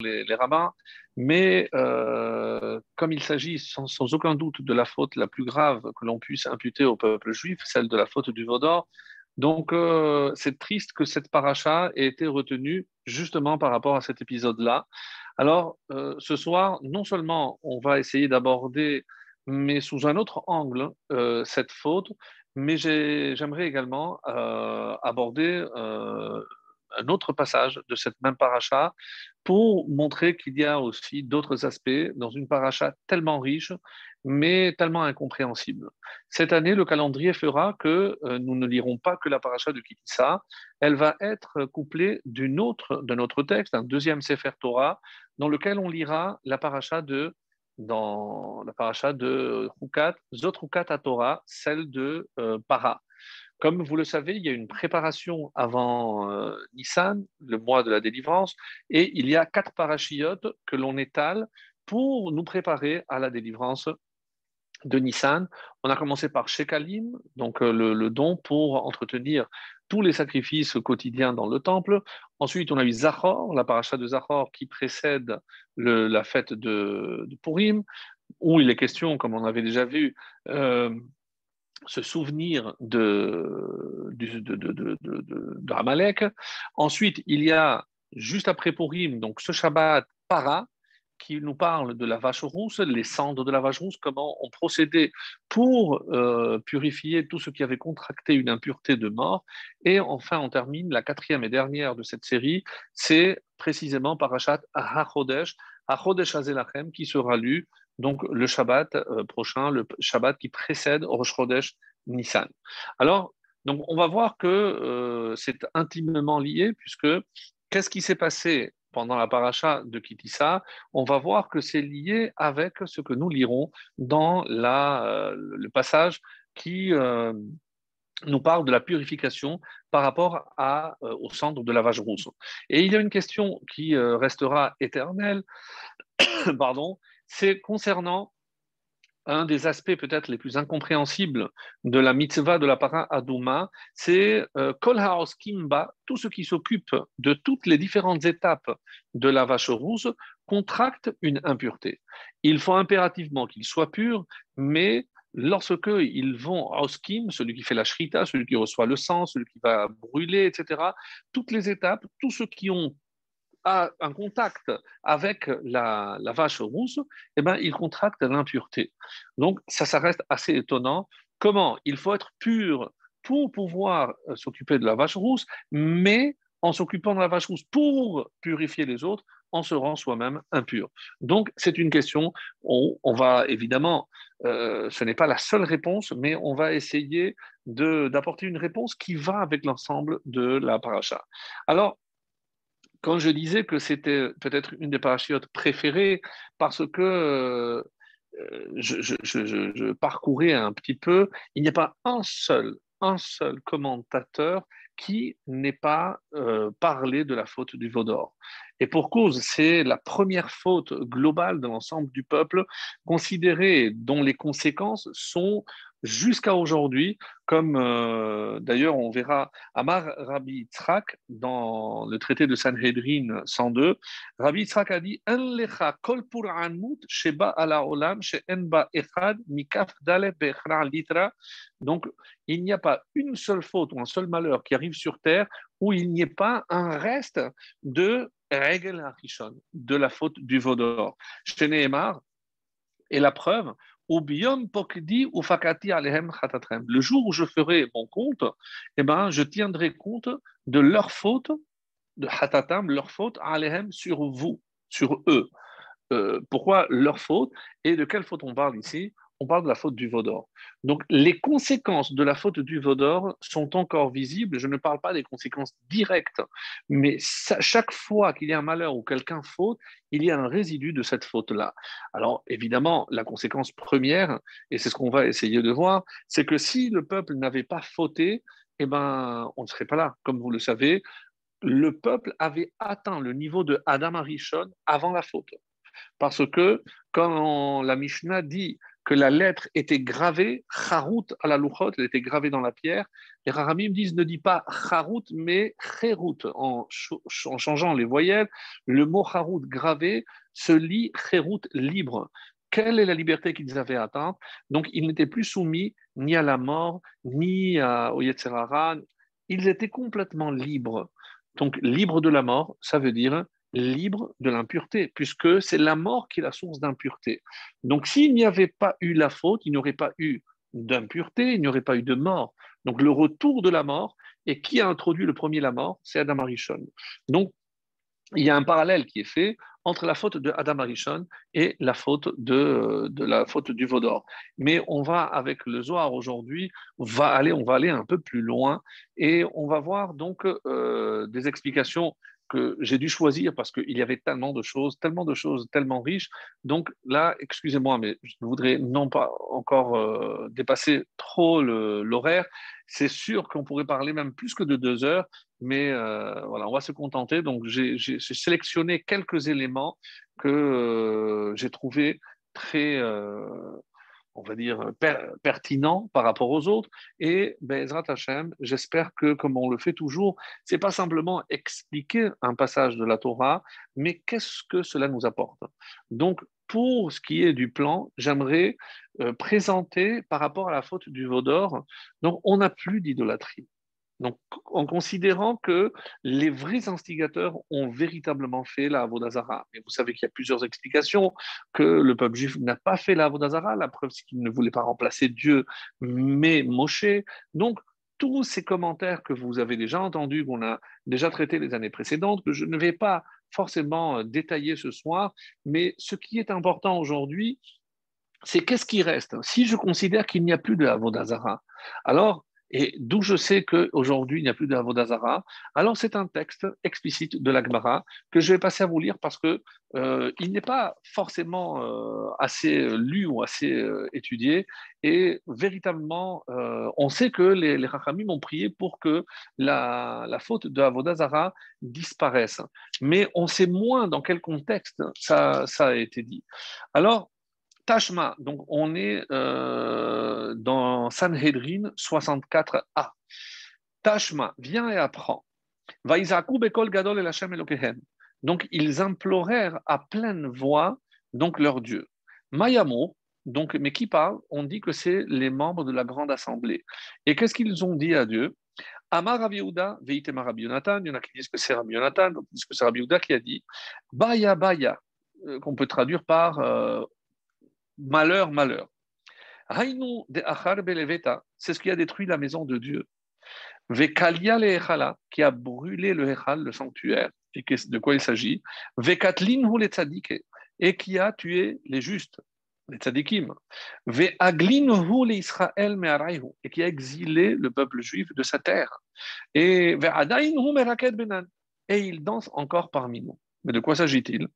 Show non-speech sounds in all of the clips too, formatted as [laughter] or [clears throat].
les, rabbins, mais euh, comme il s'agit sans, aucun doute de la faute la plus grave que l'on puisse imputer au peuple juif, celle de la faute du Vaudor, donc euh, c'est triste que cette paracha ait été retenue justement par rapport à cet épisode-là. Alors euh, ce soir, non seulement on va essayer d'aborder, mais sous un autre angle, cette faute, mais j'aimerais également aborder un autre passage de cette même paracha pour montrer qu'il y a aussi d'autres aspects dans une paracha tellement riche, mais tellement incompréhensible. Cette année, le calendrier fera que euh, nous ne lirons pas que la paracha de Kitissa, elle va être couplée d'une autre, d'un autre texte, un deuxième Sefer Torah, dans lequel on lira la paracha de dans la paracha de Hukat, Zot Hukat Torah, celle de euh, Para. Comme vous le savez, il y a une préparation avant euh, Nissan, le mois de la délivrance, et il y a quatre parachiotes que l'on étale pour nous préparer à la délivrance de Nissan. On a commencé par Shekalim, donc euh, le, don pour entretenir tous les sacrifices quotidiens dans le temple. Ensuite, on a eu Zachor, la paracha de Zachor qui précède la fête de, de, Purim, où il est question, comme on avait déjà vu, euh, se souvenir de, de, de, Ensuite, il y a, juste après Purim, donc ce Shabbat, Para, qui nous parle de la vache rousse, les cendres de la vache rousse, comment on procédait pour euh, purifier tout ce qui avait contracté une impureté de mort. Et enfin, on termine la quatrième et dernière de cette série, c'est précisément Parashat HaChodesh, HaChodesh Azelachem, qui sera lu donc le Shabbat euh, prochain, le Shabbat qui précède Rosh Chodesh Nissan. Alors, on va voir que euh, c'est intimement lié, puisque qu'est-ce qui s'est passé pendant la paracha de Kitissa? On va voir que c'est lié avec ce que nous lirons dans euh, le passage qui nous parle de la purification par rapport au centre de la vache rousse. Et il y a une question qui restera éternelle, [coughs] pardon, c'est concernant un des aspects peut-être les plus incompréhensibles de la mitzvah de la para Adouma, c'est euh, Kol Kimba, tout ce qui s'occupe de toutes les différentes étapes de la vache rousse contracte une impureté. Il faut impérativement qu'il soit pur, mais lorsque ils vont à Oskim, celui qui fait la shrita, celui qui reçoit le sang, celui qui va brûler, etc., toutes les étapes, tous ceux qui ont a un contact avec la, vache rousse, eh ben, il contracte l'impureté. Donc, ça, ça reste assez étonnant. Comment? Il faut être pur pour pouvoir euh, s'occuper de la vache rousse, mais en s'occupant de la vache rousse pour purifier les autres, on se rend soi-même impur. Donc, c'est une question, on, on va évidemment, euh, ce n'est pas la seule réponse, mais on va essayer d'apporter une réponse qui va avec l'ensemble de la paracha. Alors, quand je disais que c'était peut-être une des parachutes préférées, parce que euh, je, parcourais un petit peu, il n'y a pas un seul, un seul commentateur qui n'ait pas euh, parlé de la faute du Vaudor. Et pour cause, c'est la première faute globale de l'ensemble du peuple, considérée dont les conséquences sont jusqu'à aujourd'hui, comme euh, d'ailleurs on verra Amar Rabbi Yitzhak dans le traité de Sanhedrin 102. Rabbi Yitzhak a dit kol sheba ala olam echad mikaf litra. Donc il n'y a pas une seule faute ou un seul malheur qui arrive sur terre où il n'y ait pas un reste de De la faute du Vaudor. Chez et la preuve, le jour où je ferai mon compte, eh ben, je tiendrai compte de leur faute, de hatatam, leur faute, alehem, sur vous, sur eux. Euh, pourquoi leur faute et de quelle faute on parle ici? On parle de la faute du Vaudor. Donc, les conséquences de la faute du Vaudor sont encore visibles. Je ne parle pas des conséquences directes, mais chaque fois qu'il y a un malheur ou quelqu'un faute, il y a un résidu de cette faute-là. Alors, évidemment, la conséquence première, et c'est ce qu'on va essayer de voir, c'est que si le peuple n'avait pas fauté, eh ben, on ne serait pas là. Comme vous le savez, le peuple avait atteint le niveau de Adam Arishon avant la faute. Parce que quand la Mishnah dit que la lettre était gravée, Charut à la louchot, elle était gravée dans la pierre. Les Rahamim disent ne dit pas Charut, mais Cherut. En, changeant les voyelles, le mot Charut gravé se lit Cherut libre. Quelle est la liberté qu'ils avaient atteinte Donc, ils n'étaient plus soumis ni à la mort, ni à, au Yetzerara. Ils étaient complètement libres. Donc, libre de la mort, ça veut dire libre de l'impureté, puisque c'est la mort qui est la source d'impureté. Donc s'il n'y avait pas eu la faute, il n'y aurait pas eu d'impureté, il n'y aurait pas eu de mort. Donc le retour de la mort, et qui a introduit le premier la mort C'est Adam Arishon. Donc il y a un parallèle qui est fait entre la faute de Adam Arishon et la faute de, la faute du Vaudor. Mais on va avec le Zohar aujourd'hui, va aller, on va aller un peu plus loin et on va voir donc euh, des explications que j'ai dû choisir parce qu'il y avait tellement de choses, tellement de choses, tellement riches. Donc là, excusez-moi, mais je voudrais non pas encore euh, dépasser trop l'horaire. C'est sûr qu'on pourrait parler même plus que de deux heures, mais euh, voilà, on va se contenter. Donc j'ai sélectionné quelques éléments que euh, j'ai trouvés très on va dire, pertinent par rapport aux autres. Et Bezrat Hashem, j'espère que, comme on le fait toujours, c'est pas simplement expliquer un passage de la Torah, mais qu'est-ce que cela nous apporte. Donc, pour ce qui est du plan, j'aimerais euh, présenter par rapport à la faute du Vaudor. Donc, on n'a plus d'idolâtrie. Donc, en considérant que les vrais instigateurs ont véritablement fait la Avodazara. Et vous savez qu'il y a plusieurs explications, que le peuple juif n'a pas fait la Avodazara. La preuve, c'est qu'il ne voulait pas remplacer Dieu, mais Moshe. Donc, tous ces commentaires que vous avez déjà entendus, qu'on a déjà traités les années précédentes, que je ne vais pas forcément euh, détailler ce soir, mais ce qui est important aujourd'hui, c'est qu'est-ce qui reste? Si je considère qu'il n'y a plus de Avodazara, alors et d'où je sais qu'aujourd'hui, il n'y a plus d'Avodazara, alors c'est un texte explicite de l'Agmara que je vais passer à vous lire parce qu'il euh, n'est pas forcément euh, assez lu ou assez euh, étudié. Et véritablement, on sait que les, les Rachamim ont prié pour que la, la faute de Avodazara disparaisse. Mais on sait moins dans quel contexte ça, ça a été dit. Alors, Tashma, donc on est euh, dans Sanhedrin 64a. Tashma, viens et apprends. bekol gadol el Donc ils implorèrent à pleine voix donc leur Dieu. Mayamo, donc, mais qui parle? On dit que c'est les membres de la grande assemblée. Et qu'est-ce qu'ils ont dit à Dieu? Amar Rabbi Veitema Rabbi Yonatan, il y en a qui disent que c'est Rabbi Yonatan, d'autres disent que c'est Rabbi qui a dit Baya Baya, euh, qu'on peut traduire par euh, malheur, malheur. de c'est ce qui a détruit la maison de Dieu. Vekalia le qui a brûlé le Echal, le sanctuaire, et de quoi il s'agit. Vekatlin le et qui a tué les justes, les tzadikim. Veaglin hu le Israël me'arayhu, et qui a exilé le peuple juif de sa terre. Et ve'adain hu meraket benan, et il danse encore parmi nous. Mais de quoi s'agit-il?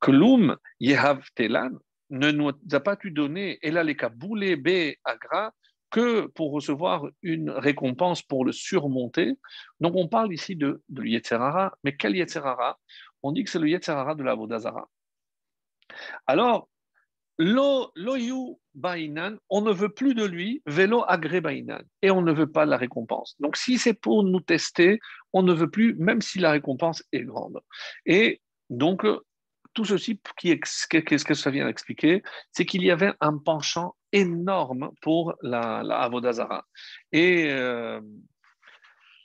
Klum yehav telan, ne nous a pas pu donner Elaleka Boulé B Agra que pour recevoir une récompense pour le surmonter. Donc on parle ici de, de Yetzerara, mais quel Yetzerara? On dit que c'est le Yetzerara de la Vodazara. Alors, Loyu Bainan, on ne veut plus de lui, Velo Agré Bainan, et on ne veut pas la récompense. Donc si c'est pour nous tester, on ne veut plus, même si la récompense est grande. Et donc, tout ceci, qu'est-ce que ça vient expliquer C'est qu'il y avait un penchant énorme pour la, la. Et euh,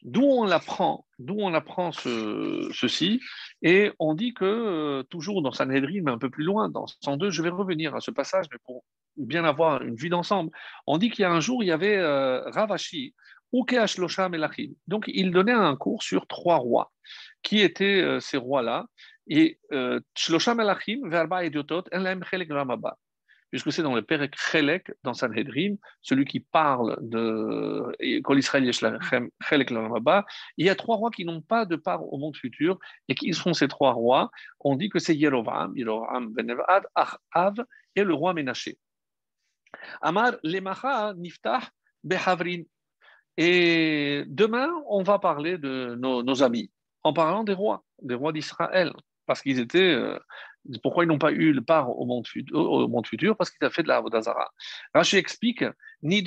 d'où on apprend, d'où on ceci, et on dit que, euh, toujours dans Sanhedrin, mais un peu plus loin, dans 102, je vais revenir à ce passage, mais pour bien avoir une vue d'ensemble, on dit qu'il y a un jour, il y avait euh, Ravashi. Donc, il donnait un cours sur trois rois. Qui étaient euh, ces rois-là? Et euh, Shlosha Melachim, Verba Ediotot, Enlem Chelek Ramaba. Puisque c'est dans le Perek Chelek, dans Sanhedrin, celui qui parle de Kol Israël Chelek Ramaba, il y a trois rois qui n'ont pas de part au monde futur. Et qui sont ces trois rois On dit que c'est Yerovam, Yerovam Benevad, Achav et le roi Ménaché. Amar Lemacha Niftah Behavrin. Et demain, on va parler de nos amis, en parlant des rois, des rois d'Israël parce qu'ils étaient euh, Pourquoi ils n'ont pas eu le part au monde, futur, Parce qu'ils ont fait de la Avodazara. Rashi explique Même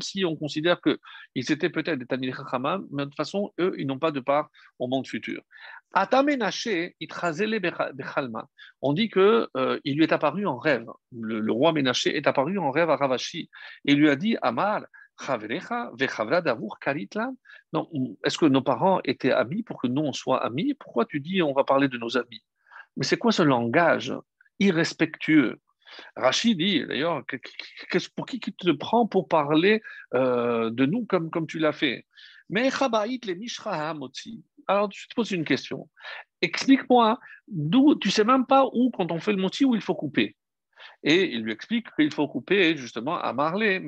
si on considère qu'ils étaient peut-être des Talmidei Chachamim, mais de toute façon, eux, ils n'ont pas de part au monde futur. On dit qu'il euh, lui est apparu en rêve. Le, roi Ménaché est apparu en rêve à Ravashi. Et lui a dit Amar, non, est-ce que nos parents étaient amis pour que nous on soit amis? Pourquoi tu dis on va parler de nos amis? Mais c'est quoi ce langage irrespectueux? Rachid dit d'ailleurs, pour qui tu te prends pour parler euh, de nous comme, comme tu l'as fait? Mais Alors je te pose une question. Explique-moi d'où tu sais même pas où quand on fait le moti où il faut couper. Et il lui explique qu'il faut couper justement à Marley.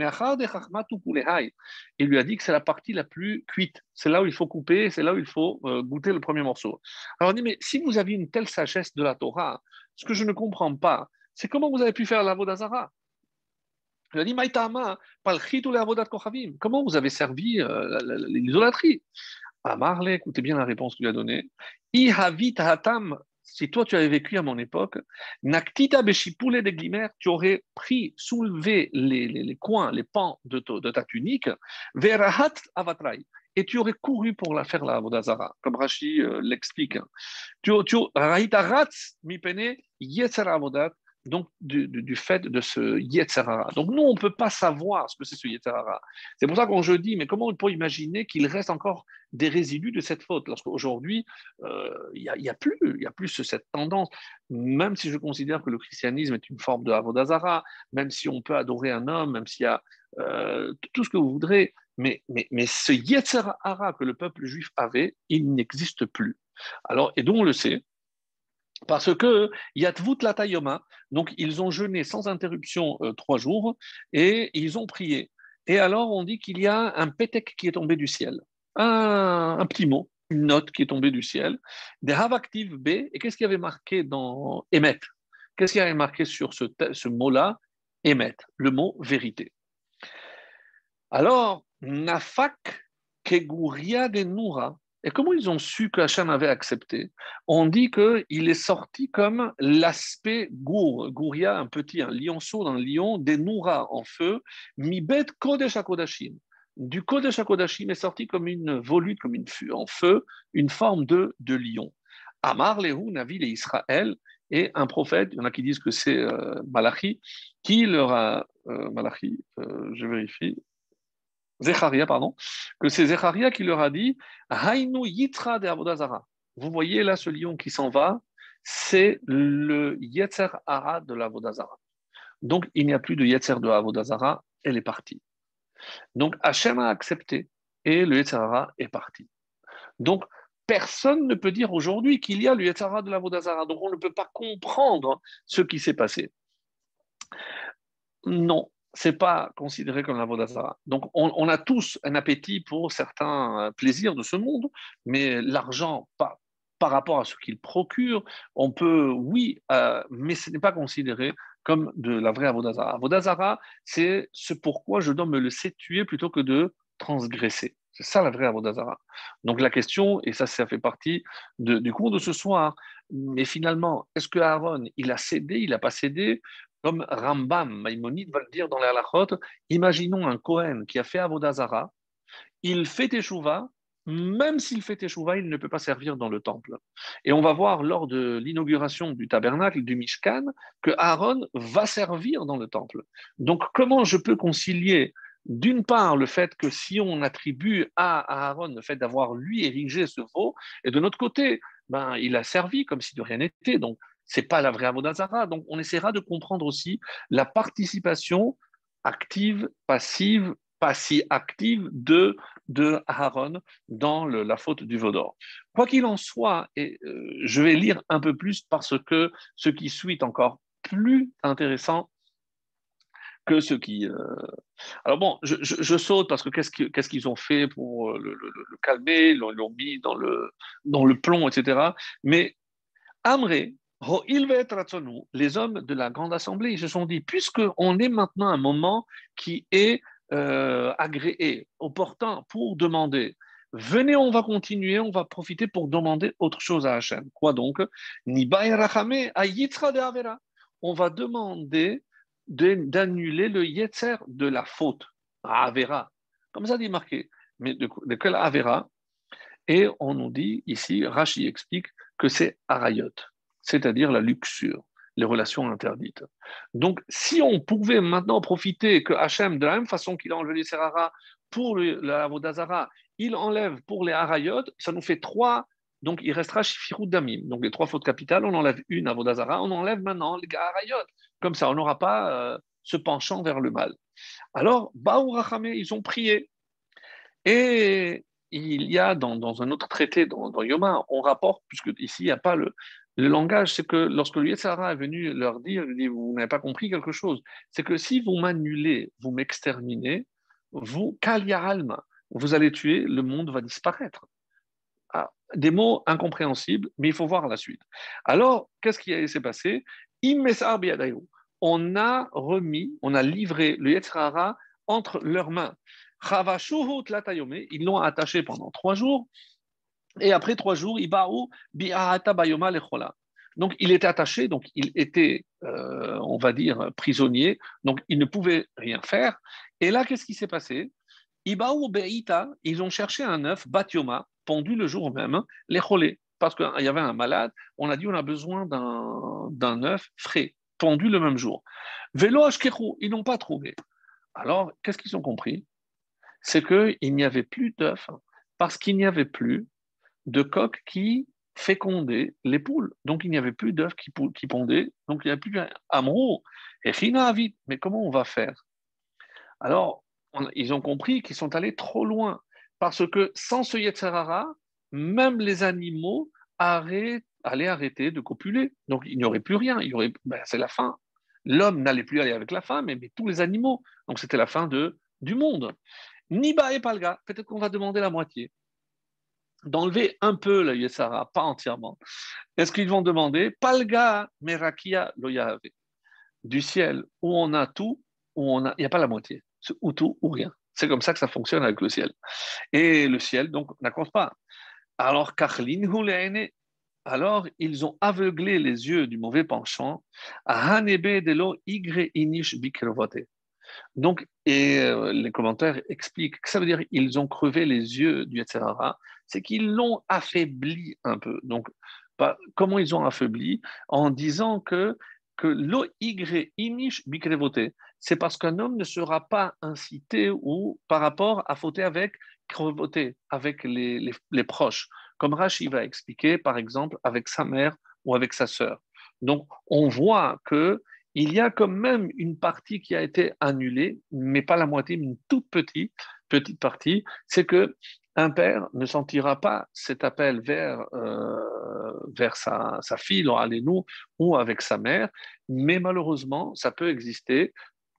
Il lui a dit que c'est la partie la plus cuite. C'est là où il faut couper, c'est là où il faut euh, goûter le premier morceau. Alors il dit, mais si vous aviez une telle sagesse de la Torah, ce que je ne comprends pas, c'est comment vous avez pu faire la Vodazara il a dit, comment vous avez servi euh, l'idolâtrie? À Marley, écoutez bien la réponse qu'il a donnée si toi tu avais vécu à mon époque, Naktita de tu aurais pris, soulevé les, coins, les pans de, ta tunique, Verahat Avatrai, et tu aurais couru pour la faire la comme Rashi euh, l'explique. Tu, tu, Mipene, donc du, fait de ce Yetzerara. Donc nous, on ne peut pas savoir ce que c'est ce Yetzerara. C'est pour ça qu'on je dis, mais comment on peut imaginer qu'il reste encore des résidus de cette faute, lorsqu'aujourd'hui, euh, il n'y a, plus, y a plus cette tendance, même si je considère que le christianisme est une forme de Avodazara, même si on peut adorer un homme, même s'il y a euh, tout ce que vous voudrez, mais, mais, ce Yetzerara que le peuple juif avait, il n'existe plus. Alors, et donc on le sait, parce que Yatvut Latayoma, donc ils ont jeûné sans interruption euh, trois jours et ils ont prié. Et alors on dit qu'il y a un pétek qui est tombé du ciel, un, petit mot, une note qui est tombée du ciel, des Havaktiv B. Et qu'est-ce qu'il y avait marqué dans Emet Qu'est-ce qu'il y avait marqué sur ce, mot-là? Emet, le mot vérité. Alors, Nafak Keguria de Noura, et comment ils ont su que Hachem avait accepté? On dit qu'il est sorti comme l'aspect gour, gouria, un petit, un lionceau dans le lion, des nourras en feu, mibet kodesh akodashim. Du kodesh akodashim est sorti comme une volute, comme une en feu, une forme de, de lion. Amar lehu Navil et Israël, et un prophète, il y en a qui disent que c'est euh, Malachi, qui leur a, euh, Malachi, euh, je vérifie, Zecharia, pardon, que c'est Zecharia qui leur a dit Hainu Yitra de Avodazara. Vous voyez là ce lion qui s'en va, c'est le Yetzer Hara de l'Avodazara. Donc il n'y a plus de Yetzer de Avodazara, elle est partie. Donc Hachem a accepté et le Yetzer Hara est parti. Donc personne ne peut dire aujourd'hui qu'il y a le Yetzer Hara de l'Avodazara. Donc on ne peut pas comprendre ce qui s'est passé. Non, c'est pas considéré comme la Vodazara. Donc, on, a tous un appétit pour certains euh, plaisirs de ce monde, mais l'argent, par, par rapport à ce qu'il procure, on peut, oui, euh, mais ce n'est pas considéré comme de la vraie Avodazara. Avodazara, c'est ce pourquoi je dois me laisser tuer plutôt que de transgresser. C'est ça la vraie Avodazara. Donc la question, et ça, ça fait partie du cours de ce soir, mais finalement, est-ce que Aaron, il a cédé, il n'a pas cédé? Comme Rambam, Maïmonide va le dire dans les halachot, imaginons un Kohen qui a fait Avodazara, il fait Teshuvah, même s'il fait Teshuvah, il ne peut pas servir dans le temple. Et on va voir lors de l'inauguration du tabernacle, du Mishkan, que Aaron va servir dans le temple. Donc comment je peux concilier d'une part, le fait que si on attribue à Aaron le fait d'avoir lui érigé ce veau, et de notre côté, ben, il a servi comme si de rien n'était. Donc, c'est pas la vraie Avodazara. Donc, on essaiera de comprendre aussi la participation active, passive, pas si active de, de Aaron dans la faute du Vaudor. Quoi qu'il en soit, et, euh, je vais lire un peu plus parce que ce qui suit est encore plus intéressant que ce qui. Euh, alors bon, je, saute parce que qu'est-ce qu'ils ont fait pour euh, le, calmer? Ils l'ont mis dans le, dans le plomb, etc. Mais Amré, les hommes de la grande assemblée, ils se sont dit, puisqu'on est maintenant à un moment qui est euh, agréé, opportun pour demander, venez, on va continuer, on va profiter pour demander autre chose à Hachem. Quoi donc? On va demander d'annuler le yetzer de la faute, à Avera. Comme ça dit marqué. Mais de, de quel Avera? Et on nous dit ici, Rashi explique que c'est Arayot, c'est-à-dire la luxure les relations interdites. Donc, si on pouvait maintenant profiter que Hachem, de la même façon qu'il a enlevé les Serara pour la Vodazara, il enlève pour les Harayot, ça nous fait trois. Donc, il restera Shifirut Damim. Donc, les trois fautes capitales, on enlève une à Vodazara, on enlève maintenant les Harayot. Comme ça, on n'aura pas euh, ce penchant vers le mal. Alors, Baou ils ont prié. Et il y a dans, un autre traité, dans, dans, Yoma, on rapporte, puisque ici, il n'y a pas le, le langage, c'est que lorsque le Yetzara est venu leur dire, il dit, vous n'avez pas compris quelque chose, c'est que si vous m'annulez, vous m'exterminez, vous, Alma, vous allez tuer, le monde va disparaître. Ah, des mots incompréhensibles, mais il faut voir la suite. Alors, qu'est-ce qui s'est passé? On a remis, on a livré le Yetzara entre leurs mains. Ils l'ont attaché pendant trois jours. Et après trois jours, donc il était attaché, donc il était, euh, on va dire, prisonnier, donc il ne pouvait rien faire. Et là, qu'est-ce qui s'est passé? Ils ont cherché un œuf, Batioma, pendu le jour même, les cholés, parce qu'il y avait un malade, on a dit on a besoin d'un œuf frais, pendu le même jour. Vélo ils n'ont pas trouvé. Alors, qu'est-ce qu'ils ont compris? C'est qu'il n'y avait plus d'œufs, parce qu'il n'y avait plus de coques qui fécondaient les poules. Donc il n'y avait plus d'œufs qui, qui, pondaient, donc il n'y a plus Amrou et China vite. Mais comment on va faire? Alors, ils ont compris qu'ils sont allés trop loin, parce que sans ce Yetzerara, même les animaux allaient arrêter de copuler. Donc il n'y aurait plus rien, aurait, ben, c'est la fin. L'homme n'allait plus aller avec la femme, mais, mais tous les animaux. Donc c'était la fin de, du monde. Niba et Palga, peut-être qu'on va demander la moitié d'enlever un peu le Yesara, pas entièrement. Est-ce qu'ils vont demander Palga Merakia Loyave Du ciel où on a tout, où on a, il n'y a pas la moitié, ou tout ou rien. C'est comme ça que ça fonctionne avec le ciel. Et le ciel, donc, n'accorde pas. Alors, alors ils ont aveuglé les yeux du mauvais penchant. Donc, et euh, les commentaires expliquent que ça veut dire qu'ils ont crevé les yeux du Yetzirara c'est qu'ils l'ont affaibli un peu. Donc, comment ils ont affaibli? En disant que, que inish bikrevoté, c'est parce qu'un homme ne sera pas incité ou par rapport à fauter avec crevoté, avec les, les, proches, comme Rashi va expliquer, par exemple, avec sa mère ou avec sa sœur. Donc, on voit que il y a quand même une partie qui a été annulée, mais pas la moitié, mais une toute petite, petite partie. C'est que un père ne sentira pas cet appel vers, euh, vers sa, sa fille, allez-nous, ou avec sa mère, mais malheureusement, ça peut exister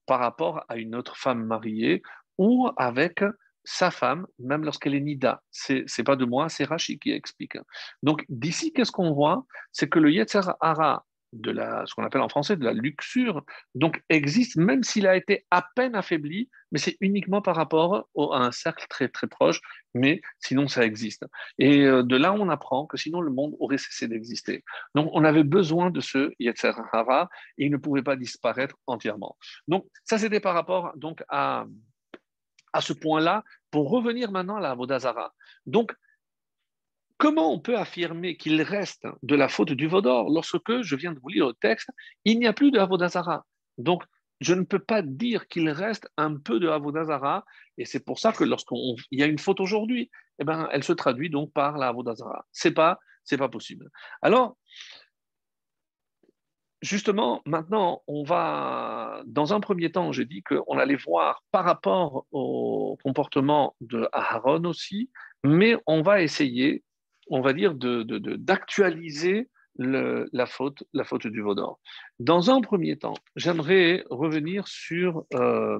par rapport à une autre femme mariée ou avec sa femme, même lorsqu'elle est nida. C'est n'est pas de moi, c'est Rashi qui explique. Donc d'ici, qu'est-ce qu'on voit? C'est que le Yetzer Hara de la, ce qu'on appelle en français de la luxure, donc existe même s'il a été à peine affaibli, mais c'est uniquement par rapport à un cercle très très proche, mais sinon ça existe. Et euh, de là on apprend que sinon le monde aurait cessé d'exister. Donc on avait besoin de ce Yetzer Hara et il ne pouvait pas disparaître entièrement. Donc ça c'était par rapport donc à, à ce point-là. Pour revenir maintenant à la Vodazara. Donc Comment on peut affirmer qu'il reste de la faute du Vaudor lorsque, je viens de vous lire le texte, il n'y a plus de Avodazara Donc, je ne peux pas dire qu'il reste un peu de Avodazara, et c'est pour ça que lorsqu'il y a une faute aujourd'hui, eh ben, elle se traduit donc par la Avodazara. Ce n'est pas, pas possible. Alors, justement, maintenant, on va, dans un premier temps, j'ai dit qu'on allait voir par rapport au comportement de Aharon aussi, mais on va essayer on va dire, d'actualiser la, faute, la faute du Vaudor. Dans un premier temps, j'aimerais revenir sur euh,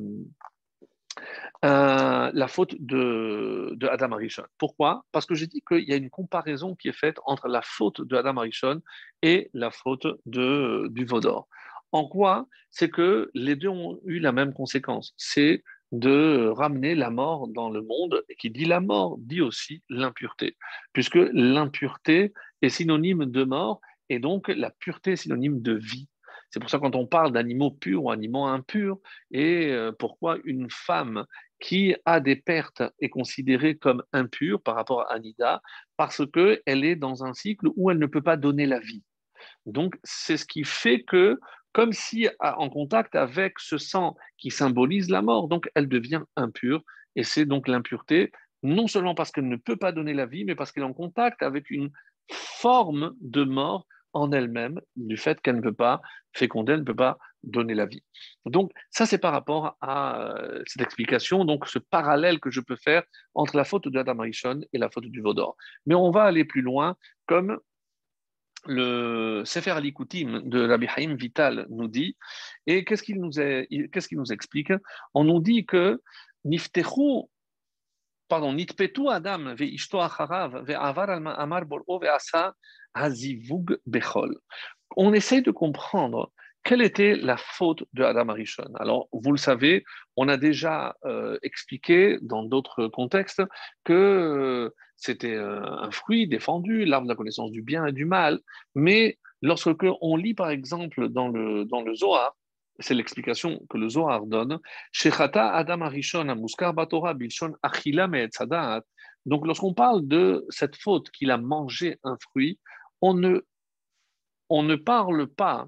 la faute de, Adam Arishon. Pourquoi? Parce que j'ai dit qu'il y a une comparaison qui est faite entre la faute de Adam Arishon et la faute de, du Vaudor. En quoi? C'est que les deux ont eu la même conséquence. C'est de ramener la mort dans le monde, et qui dit la mort dit aussi l'impureté, puisque l'impureté est synonyme de mort, et donc la pureté est synonyme de vie. C'est pour ça quand on parle d'animaux purs ou animaux impurs, et euh, pourquoi une femme qui a des pertes est considérée comme impure par rapport à Anida, parce qu'elle est dans un cycle où elle ne peut pas donner la vie. Donc c'est ce qui fait que, comme si en contact avec ce sang qui symbolise la mort, donc elle devient impure, et c'est donc l'impureté, non seulement parce qu'elle ne peut pas donner la vie, mais parce qu'elle est en contact avec une forme de mort en elle-même du fait qu'elle ne peut pas féconder, elle ne peut pas donner la vie. Donc ça, c'est par rapport à euh, cette explication, donc ce parallèle que je peux faire entre la faute de Adam et la faute du Vaudor. Mais on va aller plus loin, comme le Sefer Alikoutim de Rabbi Haïm Vital nous dit, et qu'est-ce qu'il nous, qu'est-ce qu'il nous explique? On nous dit que Niftechu pardon, nitpetu Adam ve'ishto acharav ve'avar amar bor'o ve'asa hazivug bechol. On essaye de comprendre quelle était la faute de Adam Arishon Alors, vous le savez, on a déjà euh, expliqué dans d'autres contextes que euh, c'était euh, un fruit défendu, l'arbre de la connaissance du bien et du mal. Mais lorsque on lit, par exemple, dans le, dans le Zohar, c'est l'explication que le Zohar donne, Adam Arishon Amuskar Batora Bilshon Achila Donc, lorsqu'on parle de cette faute qu'il a mangé un fruit, on ne, on ne parle pas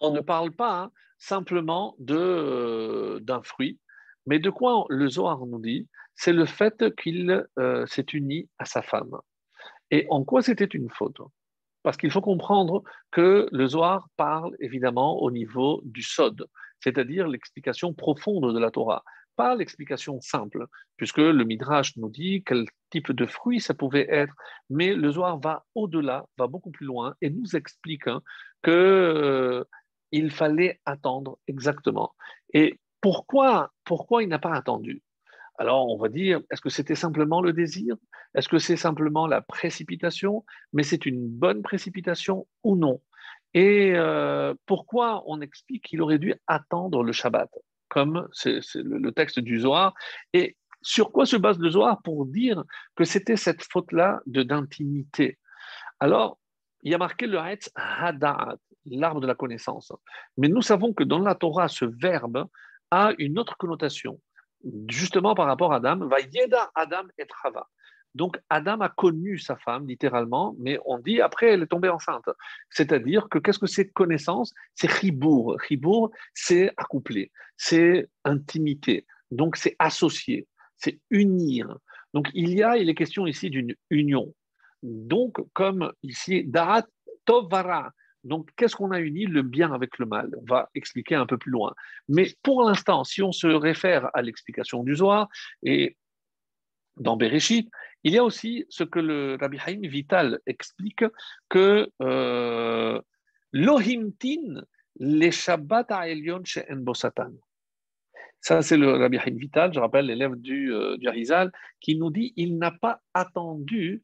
on ne parle pas hein, simplement euh, d'un fruit, mais de quoi le Zohar nous dit C'est le fait qu'il euh, s'est uni à sa femme. Et en quoi c'était une faute? Parce qu'il faut comprendre que le Zohar parle évidemment au niveau du Sod, c'est-à-dire l'explication profonde de la Torah, pas l'explication simple, puisque le Midrash nous dit quel type de fruit ça pouvait être, mais le Zohar va au-delà, va beaucoup plus loin et nous explique hein, que euh, il fallait attendre exactement. Et pourquoi, pourquoi il n'a pas attendu? Alors on va dire, est-ce que c'était simplement le désir? Est-ce que c'est simplement la précipitation? Mais c'est une bonne précipitation ou non? Et euh, pourquoi on explique qu'il aurait dû attendre le Shabbat comme c'est le texte du Zohar? Et sur quoi se base le Zohar pour dire que c'était cette faute-là de d'intimité? Alors, il y a marqué le Hetz Hada'at l'arbre de la connaissance. Mais nous savons que dans la Torah, ce verbe a une autre connotation, justement par rapport à Adam, va yeda Adam et Chava. Donc Adam a connu sa femme, littéralement, mais on dit après elle est tombée enceinte. C'est-à-dire que qu'est-ce que c'est connaissance? C'est ribour. Ribour, c'est accoupler, c'est intimité, donc c'est associer, c'est unir. Donc il y a, il est question ici d'une union. Donc comme ici, Darat Tovara, donc, qu'est-ce qu'on a uni Le bien avec le mal? On va expliquer un peu plus loin. Mais pour l'instant, si on se réfère à l'explication du Zohar et dans Bereshit, il y a aussi ce que le Rabbi Haïm Vital explique que euh, Lohimtin les Shabbat Elyon she'en Satan. Ça, c'est le Rabbi Haïm Vital, je rappelle l'élève du, euh, du Harizal, qui nous dit il n'a pas attendu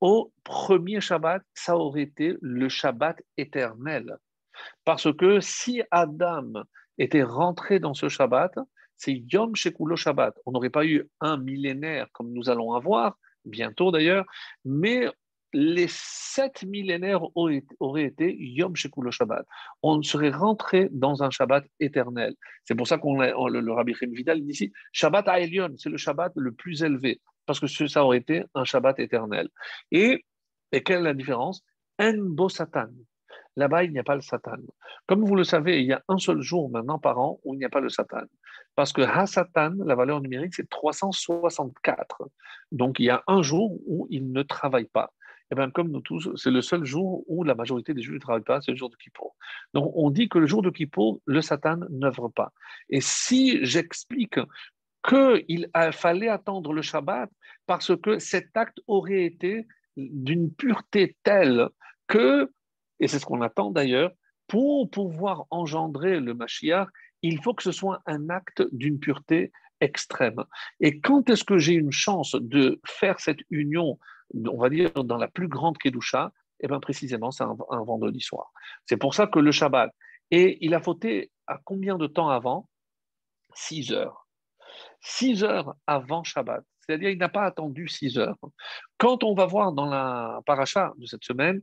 au premier Shabbat, ça aurait été le Shabbat éternel. Parce que si Adam était rentré dans ce Shabbat, c'est Yom Shekulo Shabbat. On n'aurait pas eu un millénaire comme nous allons avoir, bientôt d'ailleurs, mais les sept millénaires auraient été Yom Shekulo Shabbat. On serait rentré dans un Shabbat éternel. C'est pour ça qu'on le, le Rabbi Vidal dit ici Shabbat Aelion, c'est le Shabbat le plus élevé parce que ça aurait été un Shabbat éternel. Et, quelle est la différence? En Satan. Là-bas, il n'y a pas le Satan. Comme vous le savez, il y a un seul jour maintenant par an où il n'y a pas le Satan. Parce que Ha-Satan, la valeur numérique, c'est 364. Donc, il y a un jour où il ne travaille pas. Et bien, comme nous tous, c'est le seul jour où la majorité des Juifs ne travaillent pas, c'est le jour de Kippour. Donc, on dit que le jour de Kippour, le Satan n'œuvre pas. Et si j'explique qu'il fallait attendre le Shabbat parce que cet acte aurait été d'une pureté telle que, et c'est ce qu'on attend d'ailleurs, pour pouvoir engendrer le Mashiach, il faut que ce soit un acte d'une pureté extrême. Et quand est-ce que j'ai une chance de faire cette union, on va dire, dans la plus grande Kedusha? Eh bien, précisément, c'est un, un, vendredi soir. C'est pour ça que le Shabbat. Et il a fauté à combien de temps avant? 6 heures. 6 heures avant Shabbat. C'est-à-dire, il n'a pas attendu 6 heures. Quand on va voir dans la paracha de cette semaine,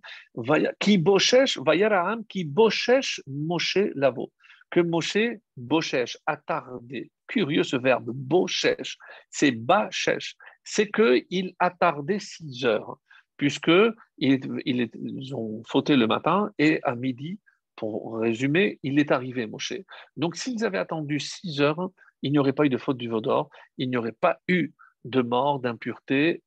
qui boshesh, vayaraam, qui boshesh Moshe lavo, que Moshe boshesh, attardé. Curieux ce verbe, boshesh, c'est bachesh, c'est qu'il a tardé 6 heures, puisque ils, ont fauté le matin et à midi, pour résumer, il est arrivé, Moshe. Donc, s'ils avaient attendu 6 heures, il n'y aurait pas eu de faute du Vaudor, il n'y aurait pas eu de mort, d'impureté,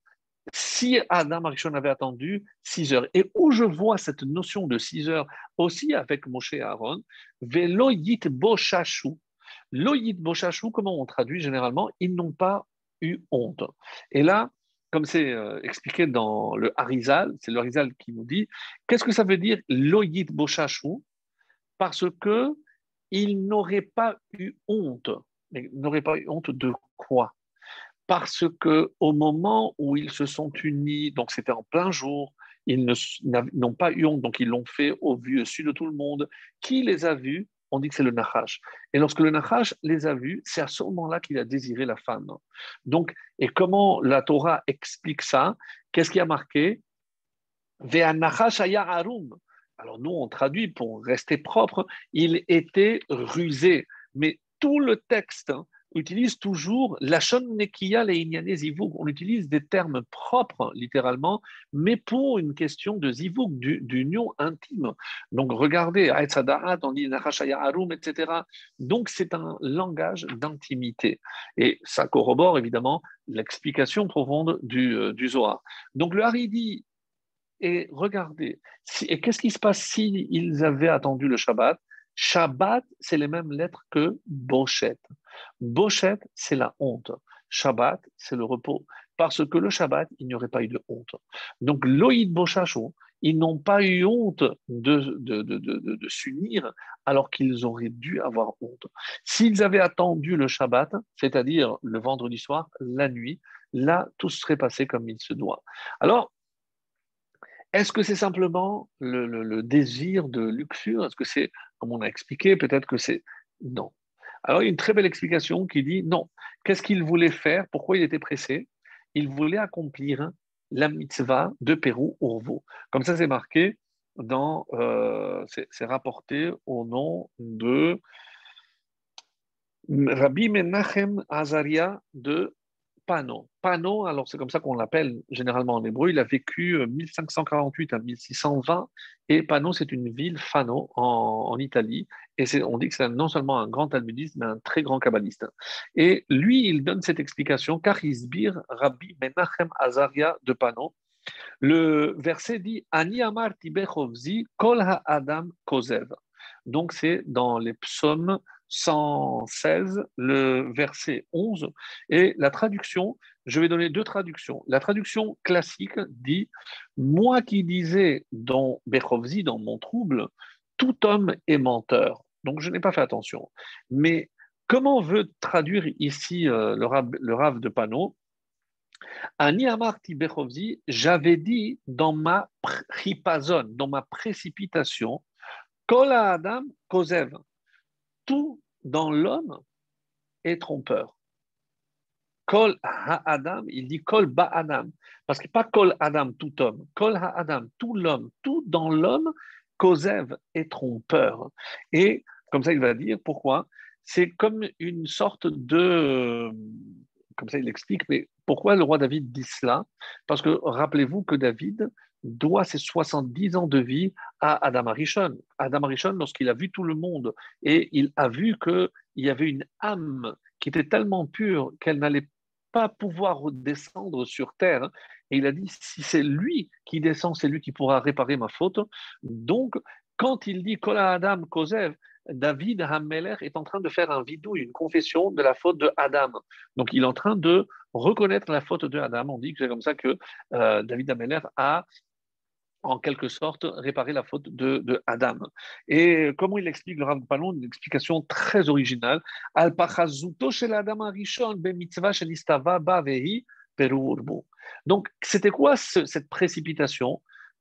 si Adam Arishon avait attendu 6 heures. Et où je vois cette notion de 6 heures aussi avec Moshe et Aaron, Veloyit Boshashu. Loyit Boshashu, comment on traduit généralement Ils n'ont pas eu honte. Et là, comme c'est euh, expliqué dans le Harizal, c'est le Harizal qui nous dit, qu'est-ce que ça veut dire Loyit Boshashu Parce que ils n'auraient pas eu honte. Mais n'auraient pas eu honte de quoi? Parce que au moment où ils se sont unis, donc c'était en plein jour, ils n'ont pas eu honte, donc ils l'ont fait au vu su de tout le monde. Qui les a vus? On dit que c'est le Nachash. Et lorsque le Nachash les a vus, c'est à ce moment-là qu'il a désiré la femme. Donc, et comment la Torah explique ça? Qu'est-ce qui a marqué? Alors nous, on traduit pour rester propre, il était rusé. Mais tout le texte, hein, utilise toujours la nekia le zivug. On utilise des termes propres, littéralement, mais pour une question de zivug, d'union intime. Donc, regardez, on dit arum, etc. Donc, c'est un langage d'intimité. Et ça corrobore évidemment l'explication profonde du, euh, Zohar. Donc, le Haridi et regardez, et qu'est-ce qui se passe s'ils avaient attendu le Shabbat? Shabbat, c'est les mêmes lettres que Bochet. Bochet, c'est la honte. Shabbat, c'est le repos. Parce que le Shabbat, il n'y aurait pas eu de honte. Donc, l'Oïd Bochacho, ils n'ont pas eu honte de, de, de, de s'unir alors qu'ils auraient dû avoir honte. S'ils avaient attendu le Shabbat, c'est-à-dire le vendredi soir, la nuit, là, tout serait passé comme il se doit. Alors, est-ce que c'est simplement le, désir de luxure? Est-ce que c'est, comme on a expliqué, peut-être que c'est... Non. Alors, il y a une très belle explication qui dit non. Qu'est-ce qu'il voulait faire? Pourquoi il était pressé? Il voulait accomplir la mitzvah de Pérou Urvo. Comme ça, c'est marqué dans. Euh, c'est rapporté au nom de Rabbi Menachem Azaria de Pano. Pano, alors c'est comme ça qu'on l'appelle généralement en hébreu, il a vécu 1548 euh, à 1620 et Pano, c'est une ville, Fano, en, Italie. Et on dit que c'est non seulement un grand talmudiste, mais un très grand kabbaliste. Et lui, il donne cette explication, car Isbir Rabbi Menachem Azaria de Pano. Le verset dit Ani amar kol ha-adam kozev. Donc c'est dans les psaumes 116, le verset 11. Et la traduction, je vais donner deux traductions. La traduction classique dit Moi qui disais dans Bechovzi, dans mon trouble, tout homme est menteur. Donc je n'ai pas fait attention. Mais comment veut traduire ici euh, le, rave, de Pano Ani Amarti Bechovzi, j'avais dit dans ma dans ma précipitation, Kola Adam Kozev tout dans l'homme est trompeur. Kol ha-adam, il dit kol ba-adam. Parce que pas kol adam, tout homme. Kol ha-adam, tout l'homme. Tout dans l'homme, kosev est trompeur. Et comme ça, il va dire pourquoi. C'est comme une sorte de. Comme ça, il explique, mais pourquoi le roi David dit cela? Parce que rappelez-vous que David, doit ses 70 ans de vie à Adam Arishon. Adam Arishon, lorsqu'il a vu tout le monde et il a vu qu'il y avait une âme qui était tellement pure qu'elle n'allait pas pouvoir descendre sur terre. Et il a dit, si c'est lui qui descend, c'est lui qui pourra réparer ma faute. Donc, quand il dit Kola Adam Kosev, David Hammeler est en train de faire un vidou, une confession de la faute de Adam. Donc, il est en train de reconnaître la faute de Adam. On dit que c'est comme ça que euh, David Hammeler a en quelque sorte réparer la faute de, Adam. Et comment il explique le Rav Palon Une explication très originale. Al shel Adam arishon Donc, c'était quoi cette précipitation?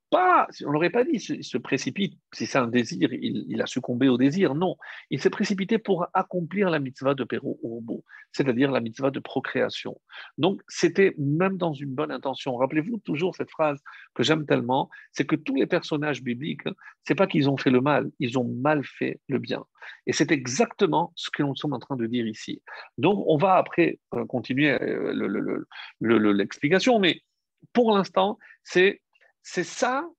Pas, on l'aurait pas dit, il se précipite, si c'est un désir, il, a succombé au désir, non. Il s'est précipité pour accomplir la mitzvah de Péro Urubu, c'est-à-dire la mitzvah de procréation. Donc, c'était même dans une bonne intention. Rappelez-vous toujours cette phrase que j'aime tellement, c'est que tous les personnages bibliques, c'est pas qu'ils ont fait le mal, ils ont mal fait le bien. Et c'est exactement ce que nous sommes en train de dire ici. Donc, on va après euh, continuer euh, l'explication, mais pour l'instant, c'est c'est ça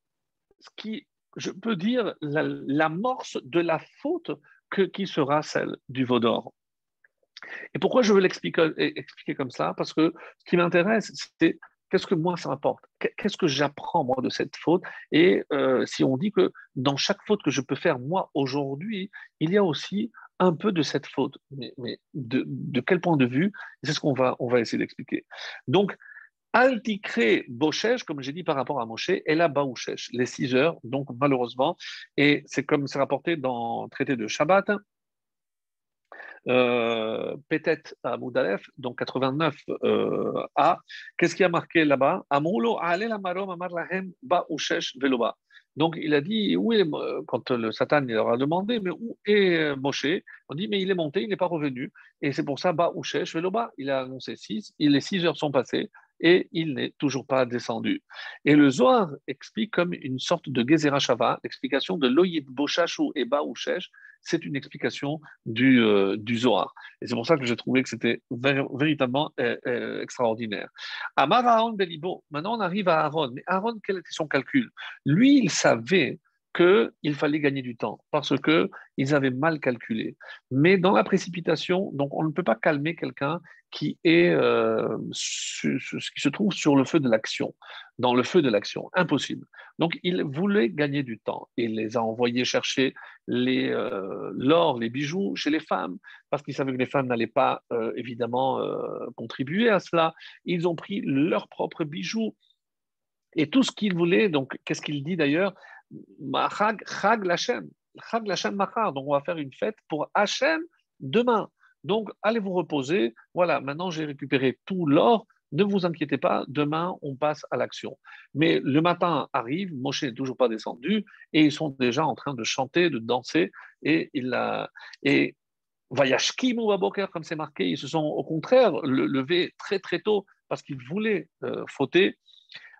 ce qui, je peux dire, l'amorce de la faute que, qui sera celle du veau d'or. Et pourquoi je veux l'expliquer expliquer comme ça? Parce que ce qui m'intéresse, c'est qu'est-ce que moi ça m'apporte? Qu'est-ce que j'apprends moi de cette faute? Et euh, si on dit que dans chaque faute que je peux faire moi aujourd'hui, il y a aussi un peu de cette faute. Mais, de, de, quel point de vue? C'est ce qu'on va, on va essayer d'expliquer. Donc, Altikre Boshesh, comme j'ai dit par rapport à Moshe, et la Baouchesh, les six heures, donc malheureusement, et c'est comme c'est rapporté dans le traité de Shabbat, euh, Petet à Moudalef, donc 89 euh. Qu'est-ce qui a marqué là-bas? Donc il a dit, où quand le Satan leur a demandé, mais où est Moshe? On dit, mais il est monté, il n'est pas revenu. Et c'est pour ça, baouchesh veloba, il a annoncé 6, les 6 heures sont passées, et il n'est toujours pas descendu. Et le Zohar explique comme une sorte de Gezerah Shava, l'explication de Loïd Boshashu et Baouchesh, c'est une explication du, euh, du Zohar. Et c'est pour ça que j'ai trouvé que c'était véritablement euh, euh, extraordinaire. Amar Aaron Belibo, maintenant on arrive à Aaron. Mais Aaron, quel était son calcul? Lui, il savait qu'il fallait gagner du temps parce qu'ils avaient mal calculé. Mais dans la précipitation, donc on ne peut pas calmer quelqu'un qui, euh, qui se trouve sur le feu de l'action, dans le feu de l'action. Impossible. Donc il voulait gagner du temps. Il les a envoyés chercher euh, l'or, les bijoux chez les femmes, parce qu'ils savaient que les femmes n'allaient pas euh, évidemment contribuer à cela. Ils ont pris leurs propres bijoux. Et tout ce qu'ils voulaient, donc qu'est-ce qu'il dit d'ailleurs? Chag, Lachem. Chag Lachem Machar. Donc, on va faire une fête pour Hachem demain. Donc, allez vous reposer. Voilà, maintenant j'ai récupéré tout l'or. Ne vous inquiétez pas, demain on passe à l'action. Mais le matin arrive, Moshe n'est toujours pas descendu et ils sont déjà en train de chanter, de danser. Et il a. Et Vayashkim ou comme c'est marqué, ils se sont au contraire levés très très tôt parce qu'ils voulaient euh, fauter.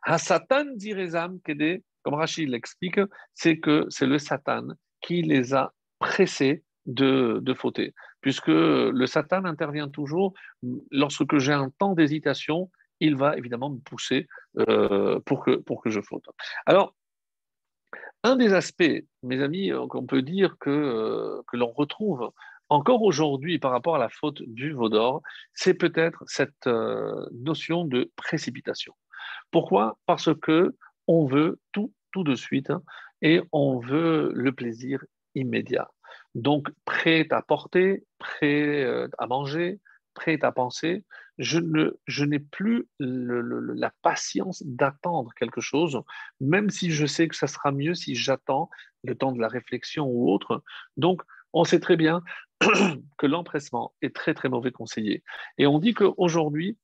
Hasatan direzam kede comme Rachid l'explique, c'est que c'est le Satan qui les a pressés de, de fauter, puisque le Satan intervient toujours lorsque j'ai un temps d'hésitation, il va évidemment me pousser euh, pour, que, je faute. Alors, un des aspects, mes amis, qu'on peut dire que, euh, que l'on retrouve encore aujourd'hui par rapport à la faute du Vaudor, c'est peut-être cette euh, notion de précipitation. Pourquoi? Parce que on veut tout tout de suite hein, et on veut le plaisir immédiat. Donc, prêt à porter, prêt euh, à manger, prêt à penser, je, je n'ai plus la patience d'attendre quelque chose, même si je sais que ça sera mieux si j'attends le temps de la réflexion ou autre. Donc, on sait très bien [clears throat] que l'empressement est très, très mauvais conseiller. Et on dit qu'aujourd'hui,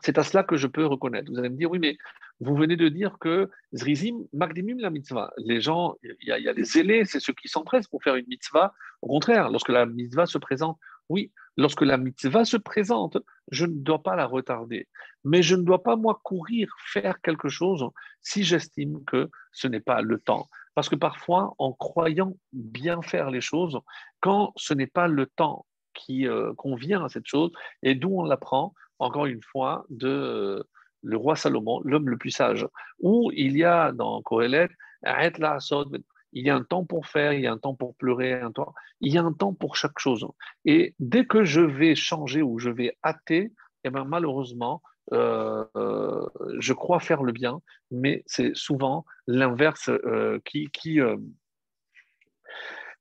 c'est à cela que je peux reconnaître. Vous allez me dire, oui, mais vous venez de dire que Zrizim Magdimim la mitzvah. Les gens, il y, a les zélés, c'est ceux qui s'empressent pour faire une mitzvah. Au contraire, lorsque la mitzvah se présente, oui, lorsque la mitzvah se présente, je ne dois pas la retarder. Mais je ne dois pas, moi, courir, faire quelque chose si j'estime que ce n'est pas le temps. Parce que parfois, en croyant bien faire les choses, quand ce n'est pas le temps qui euh, convient à cette chose, et d'où on l'apprend, encore une fois, de le roi Salomon, l'homme le plus sage, où il y a dans Kohelet, il y a un temps pour faire, il y a un temps pour pleurer, un temps, il y a un temps pour chaque chose. Et dès que je vais changer ou je vais hâter, eh ben, malheureusement, euh, euh, je crois faire le bien, mais c'est souvent l'inverse euh, qui. qui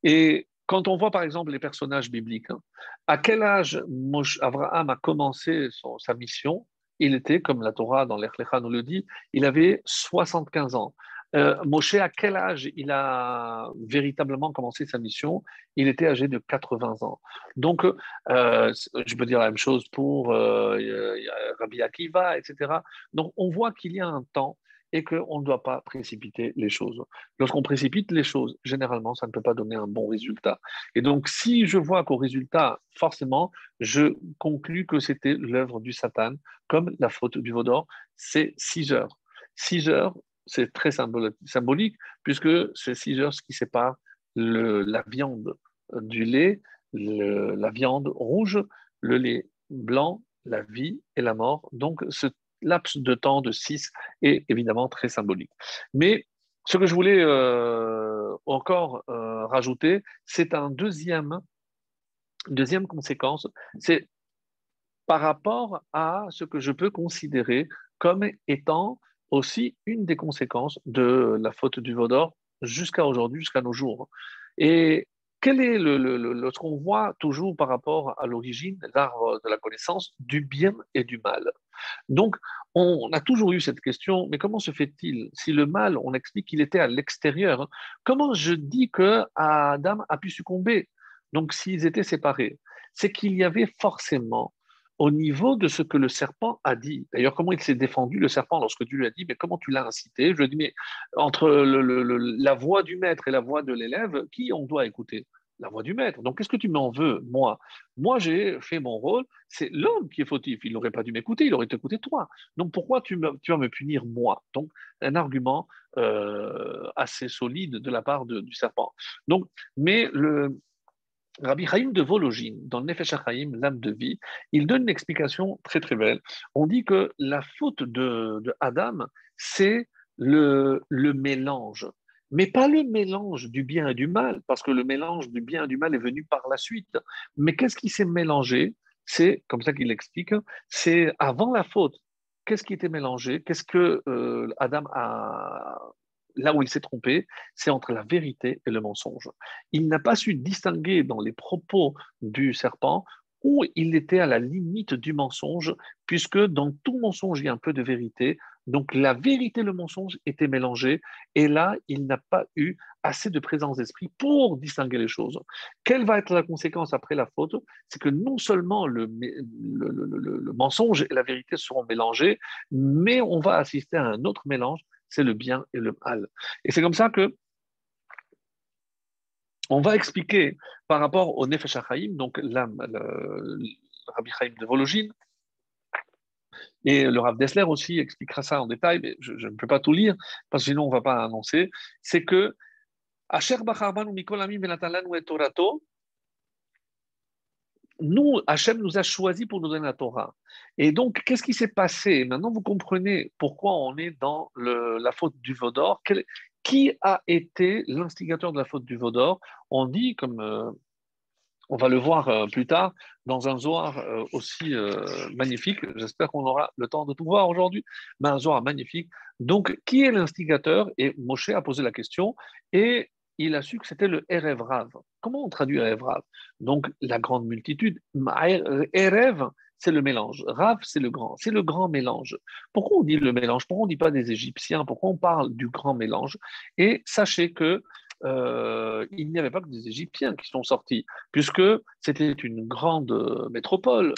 Et quand on voit par exemple les personnages bibliques, hein, à quel âge Abraham a commencé sa mission? Il était, comme la Torah dans l'Echlecha nous le dit, il avait 75 ans. Euh, Moshe, à quel âge il a véritablement commencé sa mission? Il était âgé de 80 ans. Donc, euh, je peux dire la même chose pour euh, Rabbi Akiva, etc. Donc, on voit qu'il y a un temps et qu'on ne doit pas précipiter les choses. Lorsqu'on précipite les choses, généralement, ça ne peut pas donner un bon résultat. Et donc, si je vois qu'au résultat, forcément, je conclus que c'était l'œuvre du Satan, comme la faute du Vaudor, c'est 6 heures. 6 heures, c'est très symbolique, puisque c'est 6 heures ce qui sépare la viande du lait, la viande rouge, le lait blanc, la vie et la mort. Donc, ce laps de temps de 6 est évidemment très symbolique. Mais ce que je voulais euh, encore euh, rajouter, c'est un deuxième, deuxième conséquence, c'est par rapport à ce que je peux considérer comme étant aussi une des conséquences de la faute du Vaudor jusqu'à aujourd'hui, jusqu'à nos jours. Et quel est le, ce qu'on voit toujours par rapport à l'origine, l'arbre de la connaissance, du bien et du mal? Donc, on a toujours eu cette question, mais comment se fait-il? Si le mal, on explique qu'il était à l'extérieur, comment je dis que Adam a pu succomber? Donc, s'ils étaient séparés, c'est qu'il y avait forcément au niveau de ce que le serpent a dit. D'ailleurs, comment il s'est défendu, le serpent, lorsque Dieu lui a dit, mais comment tu l'as incité? Je lui ai dit, mais entre la voix du maître et la voix de l'élève, qui on doit écouter? La voix du maître. Donc, qu'est-ce que tu m'en veux, moi? Moi, j'ai fait mon rôle. C'est l'homme qui est fautif. Il n'aurait pas dû m'écouter, il aurait écouté toi. Donc, pourquoi tu, vas me punir, moi? Donc, un argument euh, assez solide de la part du serpent. Donc, mais le, Rabbi Chaim de Vologine, dans le Nefesh Chaim, l'âme de vie, il donne une explication très très belle. On dit que la faute de, Adam, c'est le, mélange mais pas le mélange du bien et du mal, parce que le mélange du bien et du mal est venu par la suite. Mais qu'est-ce qui s'est mélangé? C'est, comme ça qu'il explique, c'est avant la faute. Qu'est-ce qui était mélangé? Qu'est-ce que euh, Adam a... Là où il s'est trompé, c'est entre la vérité et le mensonge. Il n'a pas su distinguer dans les propos du serpent où il était à la limite du mensonge, puisque dans tout mensonge, il y a un peu de vérité. Donc la vérité et le mensonge étaient mélangés, et là, il n'a pas eu assez de présence d'esprit pour distinguer les choses. Quelle va être la conséquence après la faute? C'est que non seulement le, le, mensonge et la vérité seront mélangés, mais on va assister à un autre mélange, c'est le bien et le mal. Et c'est comme ça que on va expliquer par rapport au Nefesh HaChaim, donc l'âme, le, Rabbi Chaim de Vologine, et le Rav Dessler aussi expliquera ça en détail, mais je, ne peux pas tout lire, parce que sinon on ne va pas annoncer, c'est que Asher ou Mikolami et Torato, nous, Hachem nous a choisis pour nous donner la Torah. Et donc, qu'est-ce qui s'est passé? Maintenant, vous comprenez pourquoi on est dans la faute du Vaudor. Qui a été l'instigateur de la faute du Vaudor On dit, comme euh, on va le voir euh, plus tard, dans un Zohar euh, aussi magnifique. J'espère qu'on aura le temps de tout voir aujourd'hui, mais un Zohar magnifique. Donc, qui est l'instigateur? Et Moshe a posé la question et il a su que c'était le Erev Rav. Comment on traduit Erev Rav? Donc, la grande multitude. Erev, c'est le mélange. Rav, c'est le grand. C'est le grand mélange. Pourquoi on dit le mélange? Pourquoi on ne dit pas des Égyptiens? Pourquoi on parle du grand mélange? Et sachez que euh, il n'y avait pas que des Égyptiens qui sont sortis, puisque c'était une grande métropole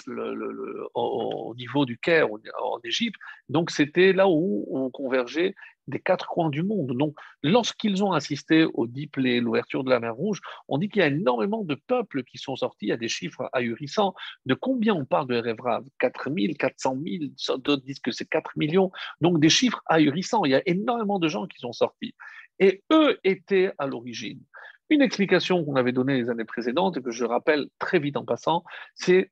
au, niveau du Caire en Égypte. Donc c'était là où on convergeait des quatre coins du monde. Donc, lorsqu'ils ont assisté au diplé, l'ouverture de la mer Rouge, on dit qu'il y a énormément de peuples qui sont sortis. A des chiffres ahurissants. De combien on parle de Rêvrav 4 000, 400 000, d'autres disent que c'est 4 millions. Donc, des chiffres ahurissants. Il y a énormément de gens qui sont sortis. Et eux étaient à l'origine. Une explication qu'on avait donnée les années précédentes et que je rappelle très vite en passant, c'est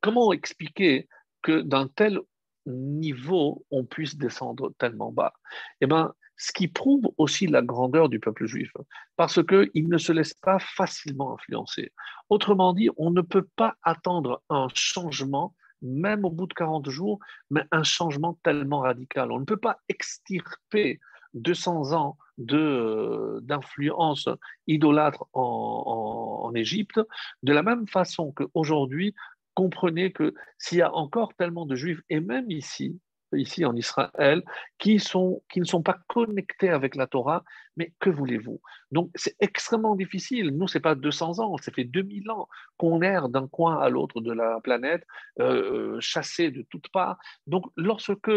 comment expliquer que d'un tel niveau on puisse descendre tellement bas? Eh bien, ce qui prouve aussi la grandeur du peuple juif, parce qu'il ne se laisse pas facilement influencer. Autrement dit, on ne peut pas attendre un changement, même au bout de 40 jours, mais un changement tellement radical. On ne peut pas extirper 200 ans d'influence idolâtre en, en, Égypte, de la même façon qu'aujourd'hui, comprenez que s'il y a encore tellement de juifs, et même ici, ici en Israël qui, sont, qui ne sont pas connectés avec la Torah, mais que voulez-vous? Donc c'est extrêmement difficile. Nous, ce n'est pas 200 ans, ça fait 2000 ans qu'on erre d'un coin à l'autre de la planète, euh, chassé de toutes parts. Donc lorsque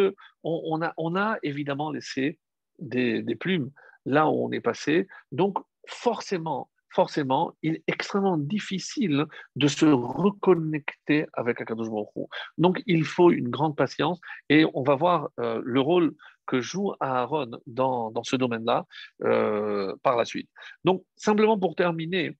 on, a, on a évidemment laissé des, plumes. Là où on est passé, donc forcément, forcément, il est extrêmement difficile de se reconnecter avec Akadosh Baruch Donc, il faut une grande patience. Et on va voir euh, le rôle que joue Aaron dans, dans ce domaine-là euh, par la suite. Donc, simplement pour terminer,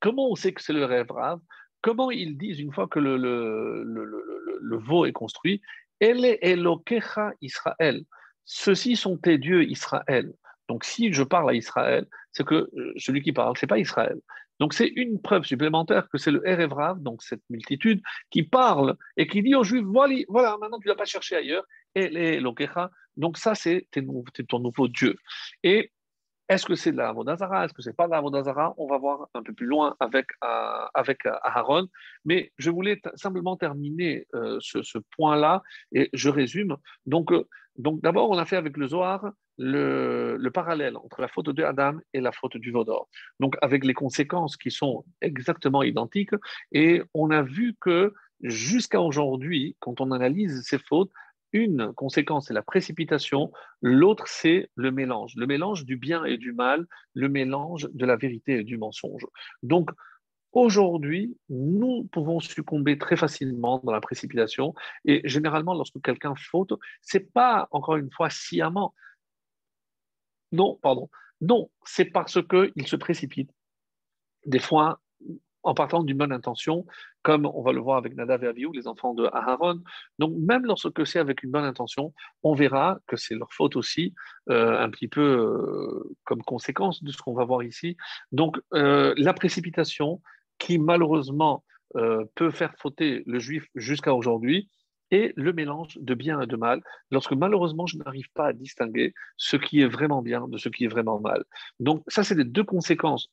comment on sait que c'est le rêve rave Comment ils disent une fois que le, le, le, le veau est construit? Elle est Elokecha Israël. Ceux-ci sont tes dieux Israël. Donc, si je parle à Israël, c'est que euh, celui qui parle, c'est pas Israël. Donc, c'est une preuve supplémentaire que c'est le Erevrav, donc cette multitude, qui parle et qui dit aux Juifs voilà, voilà maintenant tu ne pas chercher ailleurs, et les Lokecha. Donc, ça, c'est ton nouveau Dieu. Et est-ce que c'est de la Est-ce que c'est pas de la On va voir un peu plus loin avec, euh, avec euh, Aaron. Mais je voulais simplement terminer ce, ce point-là et je résume. Donc, donc d'abord, on a fait avec le Zohar le, parallèle entre la faute de Adam et la faute du Vaudor. Donc avec les conséquences qui sont exactement identiques. Et on a vu que jusqu'à aujourd'hui, quand on analyse ces fautes, une conséquence, c'est la précipitation, l'autre, c'est le mélange, le mélange du bien et du mal, le mélange de la vérité et du mensonge. Donc, Aujourd'hui, nous pouvons succomber très facilement dans la précipitation et généralement, lorsque quelqu'un faute, c'est pas encore une fois sciemment. Non, pardon. Non, c'est parce qu'il se précipite. Des fois, en partant d'une bonne intention, comme on va le voir avec Nadav et Avihu, les enfants de Aaron. Donc, même lorsque c'est avec une bonne intention, on verra que c'est leur faute aussi, euh, un petit peu euh, comme conséquence de ce qu'on va voir ici. Donc, euh, la précipitation, qui malheureusement euh, peut faire fauter le juif jusqu'à aujourd'hui, et le mélange de bien et de mal, lorsque malheureusement je n'arrive pas à distinguer ce qui est vraiment bien de ce qui est vraiment mal. Donc ça, c'est les deux conséquences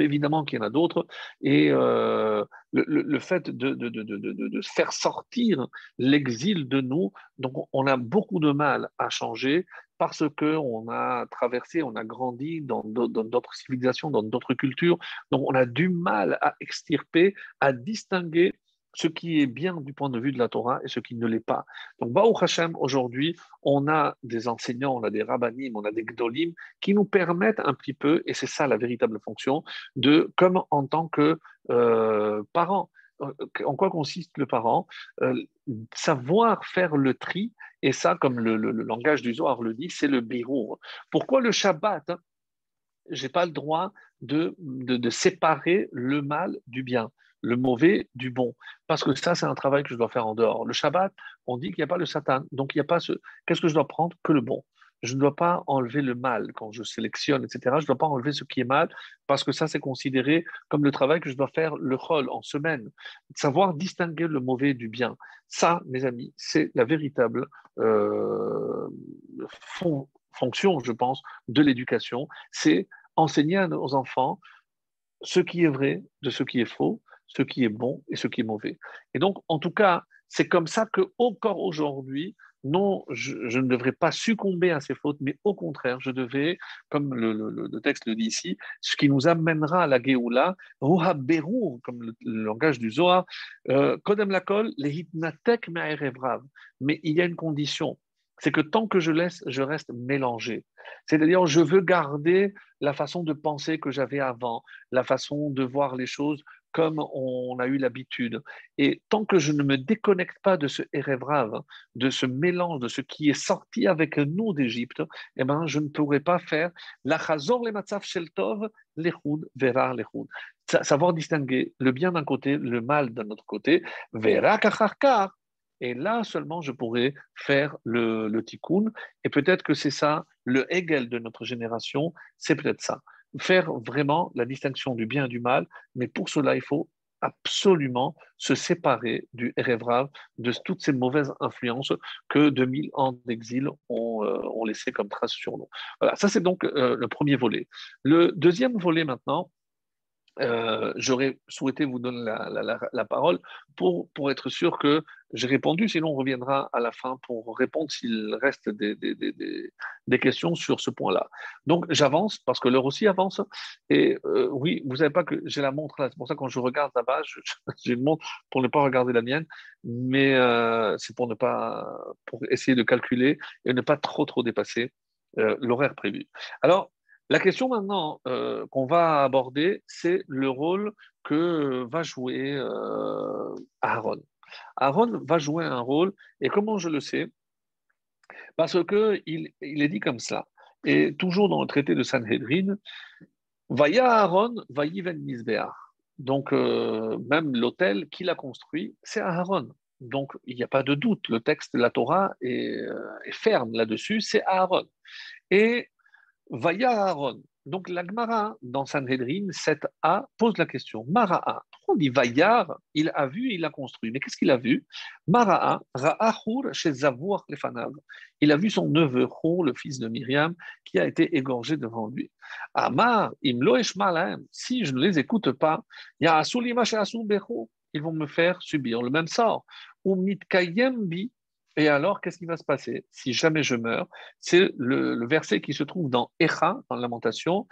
évidemment qu'il y en a d'autres, et euh, le, fait de, de, de, de, faire sortir l'exil de nous, donc on a beaucoup de mal à changer parce qu'on a traversé, on a grandi dans d'autres civilisations, dans d'autres cultures, donc on a du mal à extirper, à distinguer ce qui est bien du point de vue de la Torah et ce qui ne l'est pas. Donc, Baruch Hashem, aujourd'hui, on a des enseignants, on a des rabbinim, on a des gdolim qui nous permettent un petit peu, et c'est ça la véritable fonction, de, comme en tant que euh, parents, euh, en quoi consiste le parent euh, Savoir faire le tri, et ça, comme le, langage du Zohar le dit, c'est le birour. Pourquoi le Shabbat Je n'ai pas le droit de séparer le mal du bien? Le mauvais du bon. Parce que ça, c'est un travail que je dois faire en dehors. Le Shabbat, on dit qu'il n'y a pas le Satan. Donc, il n'y a pas ce. Qu'est-ce que je dois prendre Que le bon? Je ne dois pas enlever le mal quand je sélectionne, etc. Je ne dois pas enlever ce qui est mal parce que ça, c'est considéré comme le travail que je dois faire le rôle en semaine. Savoir distinguer le mauvais du bien. Ça, mes amis, c'est la véritable euh, fonction, je pense, de l'éducation. C'est enseigner à nos enfants ce qui est vrai de ce qui est faux, ce qui est bon et ce qui est mauvais. Et donc, en tout cas, c'est comme ça que encore aujourd'hui, non, je, ne devrais pas succomber à ces fautes, mais au contraire, je devais, comme le, texte le dit ici, ce qui nous amènera à la Géoula, comme le, langage du Zohar, euh, Kodem Lakol, les hitnatek Mais il y a une condition, c'est que tant que je laisse, je reste mélangé. C'est-à-dire, je veux garder la façon de penser que j'avais avant, la façon de voir les choses comme on a eu l'habitude. Et tant que je ne me déconnecte pas de ce Erevrav, de ce mélange, de ce qui est sorti avec nous d'Égypte, eh ben, je ne pourrai pas faire la chazor le matzaf shel tov, l'echud vera l'echud. Savoir distinguer le bien d'un côté, le mal d'un autre côté, vera kacharkar. Et là seulement, je pourrai faire le, le tikkun. Et peut-être que c'est ça, le Hegel de notre génération, c'est peut-être ça faire vraiment la distinction du bien et du mal, mais pour cela, il faut absolument se séparer du Erevrav, de toutes ces mauvaises influences que 2000 ans d'exil ont, euh, laissé comme trace sur nous. Voilà, ça c'est donc euh, le premier volet. Le deuxième volet maintenant, euh, j'aurais souhaité vous donner la, parole pour, pour, être sûr que j'ai répondu, sinon on reviendra à la fin pour répondre s'il reste des, des, des, des, questions sur ce point-là. Donc j'avance parce que l'heure aussi avance. Et euh, oui, vous savez pas que j'ai la montre là, c'est pour ça que quand je regarde là-bas, [laughs] j'ai une montre pour ne pas regarder la mienne, mais euh, c'est pour ne pas, pour essayer de calculer et ne pas trop trop dépasser l'horaire prévu. Alors, la question maintenant euh, qu'on va aborder, c'est le rôle que va jouer euh, Aaron. Aaron va jouer un rôle, et comment je le sais? Parce qu'il il est dit comme ça, et toujours dans le traité de Sanhedrin, Vaya Aaron, Vayiven Misbeach. Donc, euh, même l'autel qu'il a construit, c'est Aaron. Donc, il n'y a pas de doute, le texte de la Torah est, est ferme là-dessus, c'est Aaron. Et Vaya Aaron. Donc l'Agmara, dans Sanhedrin 7a, pose la question Mara'a. On dit Vayar? Il a vu, il a construit. Mais qu'est-ce qu'il a vu? Mara'a, Ra'ahur chez Zavour Lefanav. Il a vu son neveu Hur, le fils de Myriam, qui a été égorgé devant lui. Amar, Imlo Si je ne les écoute pas, ils vont me faire subir le même sort. Ou Mitkayembi, et alors, qu'est-ce qui va se passer? Si jamais je meurs C'est le, verset qui se trouve dans Echa, dans Lamentation.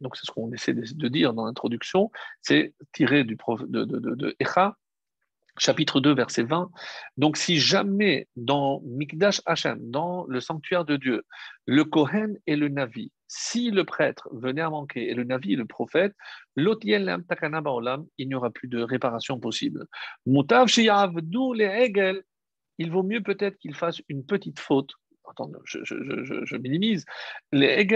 Donc, c'est ce qu'on essaie de, dire dans l'introduction. C'est tiré du de, de, de Echa, chapitre 2, verset 20. Donc, si jamais dans Mikdash Hashem, dans le sanctuaire de Dieu, le Kohen et le Navi, si le prêtre venait à manquer et le Navi le prophète, il n'y aura plus de réparation possible. Il vaut mieux peut-être qu'il fasse une petite faute. Attends, je, je, je, je minimise. Les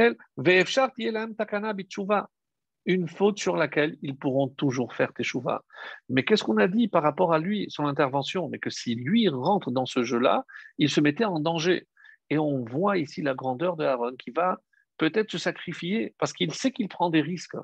une faute sur laquelle ils pourront toujours faire teshuva. Mais qu'est-ce qu'on a dit par rapport à lui, son intervention? Mais que si lui rentre dans ce jeu-là, il se mettait en danger. Et on voit ici la grandeur de Aaron qui va peut-être se sacrifier parce qu'il sait qu'il prend des risques.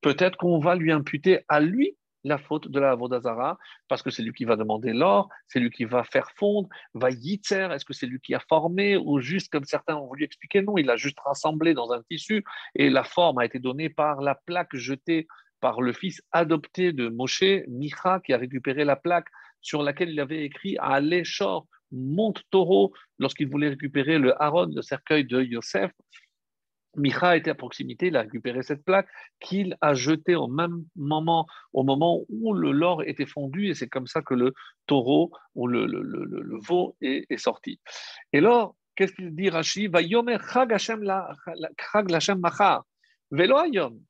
Peut-être qu'on va lui imputer à lui la faute de la Vodazara, parce que c'est lui qui va demander l'or, c'est lui qui va faire fondre, va yitzer, est-ce que c'est lui qui a formé, ou juste comme certains ont voulu expliquer, non, il a juste rassemblé dans un tissu, et la forme a été donnée par la plaque jetée par le fils adopté de Moshe, Micha, qui a récupéré la plaque sur laquelle il avait écrit à Shor, monte taureau, lorsqu'il voulait récupérer le Aaron, le cercueil de Yosef, Micha était à proximité, il a récupéré cette plaque qu'il a jetée au même moment, au moment où le lore était fondu, et c'est comme ça que le taureau ou le, veau est, sorti. Et alors, qu'est-ce qu'il dit Rashi?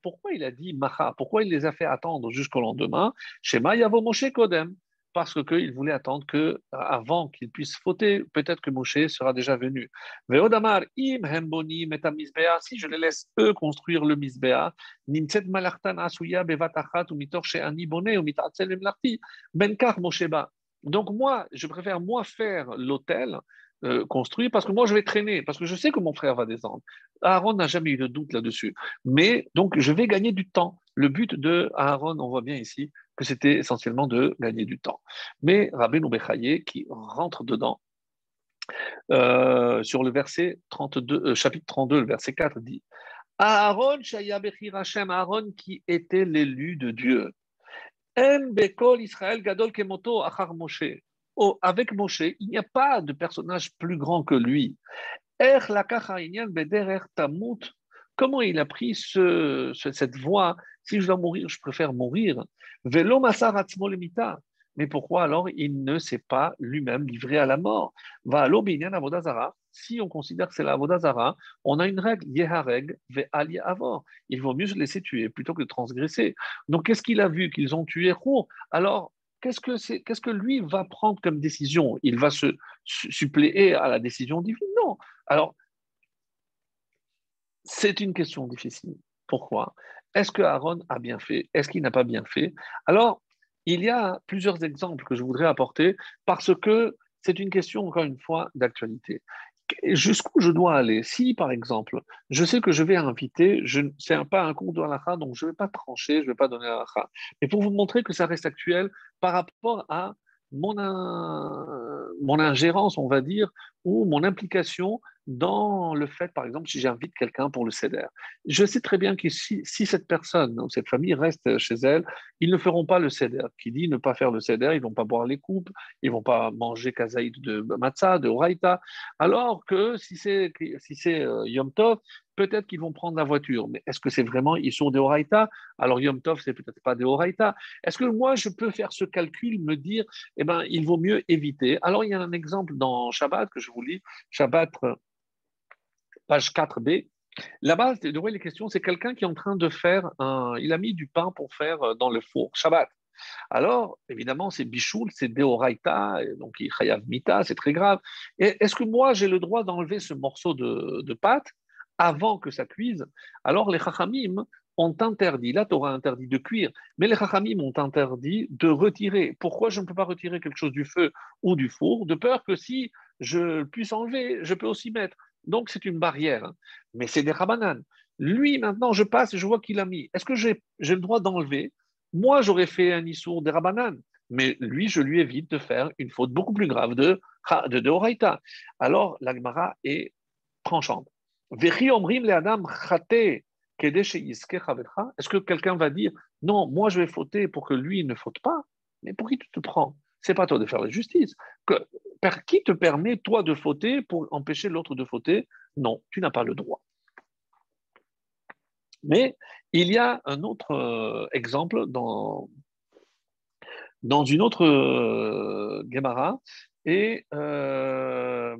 Pourquoi il a dit Macha? Pourquoi il les a fait attendre jusqu'au lendemain? Shema Yavo Moshe Kodem parce qu'il voulait attendre que, avant qu'il puisse fauter, peut-être que Moshe sera déjà venu. Veodamar im hemboni metamizbea, si je les laisse eux construire le misbea, nimtset malartan asuya bevatachat ou mitor she'ani ou mitatzel emlarti, benkar Mosheba. Donc moi, je préfère moi faire l'hôtel euh, construit parce que moi je vais traîner, parce que je sais que mon frère va descendre. Aaron n'a jamais eu de doute là-dessus. Mais donc je vais gagner du temps. Le but de Aaron, on voit bien ici c'était essentiellement de gagner du temps. Mais Rabbi Bechaye, qui rentre dedans, euh, sur le verset 32, euh, chapitre 32, le verset 4 dit Aaron Aaron qui était l'élu de Dieu. Israël Gadol Kemoto Achar oh, avec Moshe, il n'y a pas de personnage plus grand que lui. Comment il a pris ce, cette voie? Si je dois mourir, je préfère mourir. Mais pourquoi alors il ne s'est pas lui-même livré à la mort? Va Si on considère que c'est la Vodazara, on a une règle, Yehareg avor. Il vaut mieux se laisser tuer plutôt que de transgresser. Donc qu'est-ce qu'il a vu? Qu'ils ont tué. Alors qu'est-ce que, c'est, qu'est-ce que lui va prendre comme décision? Il va se suppléer à la décision divine? Non. Alors, c'est une question difficile. Pourquoi? Est-ce que Aaron a bien fait? Est-ce qu'il n'a pas bien fait? Alors, il y a plusieurs exemples que je voudrais apporter parce que c'est une question, encore une fois, d'actualité. Jusqu'où je dois aller? Si, par exemple, je sais que je vais inviter, ce n'est pas un cours de halakha, donc je ne vais pas trancher, je ne vais pas donner halakha. Mais pour vous montrer que ça reste actuel par rapport à mon, mon ingérence, on va dire, ou mon implication dans le fait, par exemple, si j'invite quelqu'un pour le CEDER. Je sais très bien que si, cette personne ou cette famille reste chez elle, ils ne feront pas le CEDER. Qui dit ne pas faire le CEDER, ils vont pas boire les coupes, ils vont pas manger kazaïd de matzah, de oraita. Alors que si c'est si euh, Yom Tov, peut-être qu'ils vont prendre la voiture. Mais est-ce que c'est vraiment, ils sont des Alors Yom Tov, c'est peut-être pas des. Est-ce que moi, je peux faire ce calcul, me dire, eh ben, il vaut mieux éviter? Alors il y a un exemple dans Shabbat que je vous lis, Shabbat, page 4b. Là-bas, de les questions, c'est quelqu'un qui est en train de faire un. Il a mis du pain pour faire euh, dans le four, Shabbat. Alors, évidemment, c'est bichoul, c'est deoraita, donc chayav mita, c'est très grave. Est-ce que moi, j'ai le droit d'enlever ce morceau de pâte? Avant que ça cuise, alors les chachamim ont interdit, la Torah interdit de cuire, mais les chachamim ont interdit de retirer. Pourquoi je ne peux pas retirer quelque chose du feu ou du four De peur que si je puisse enlever, je peux aussi mettre. Donc c'est une barrière, mais c'est des rabananes. Lui, maintenant, je passe et je vois qu'il a mis. Est-ce que j'ai le droit d'enlever? Moi, j'aurais fait un issour des rabananes, mais lui, je lui évite de faire une faute beaucoup plus grave de, de, de Alors, l'agmara est tranchante. Est-ce que quelqu'un va dire non, moi je vais fauter pour que lui ne faute pas? Mais pour qui tu te prends? C'est pas toi de faire la justice. Qui te permet toi de fauter pour empêcher l'autre de fauter? Non, tu n'as pas le droit. Mais il y a un autre euh, exemple dans, dans une autre euh, Gemara et euh,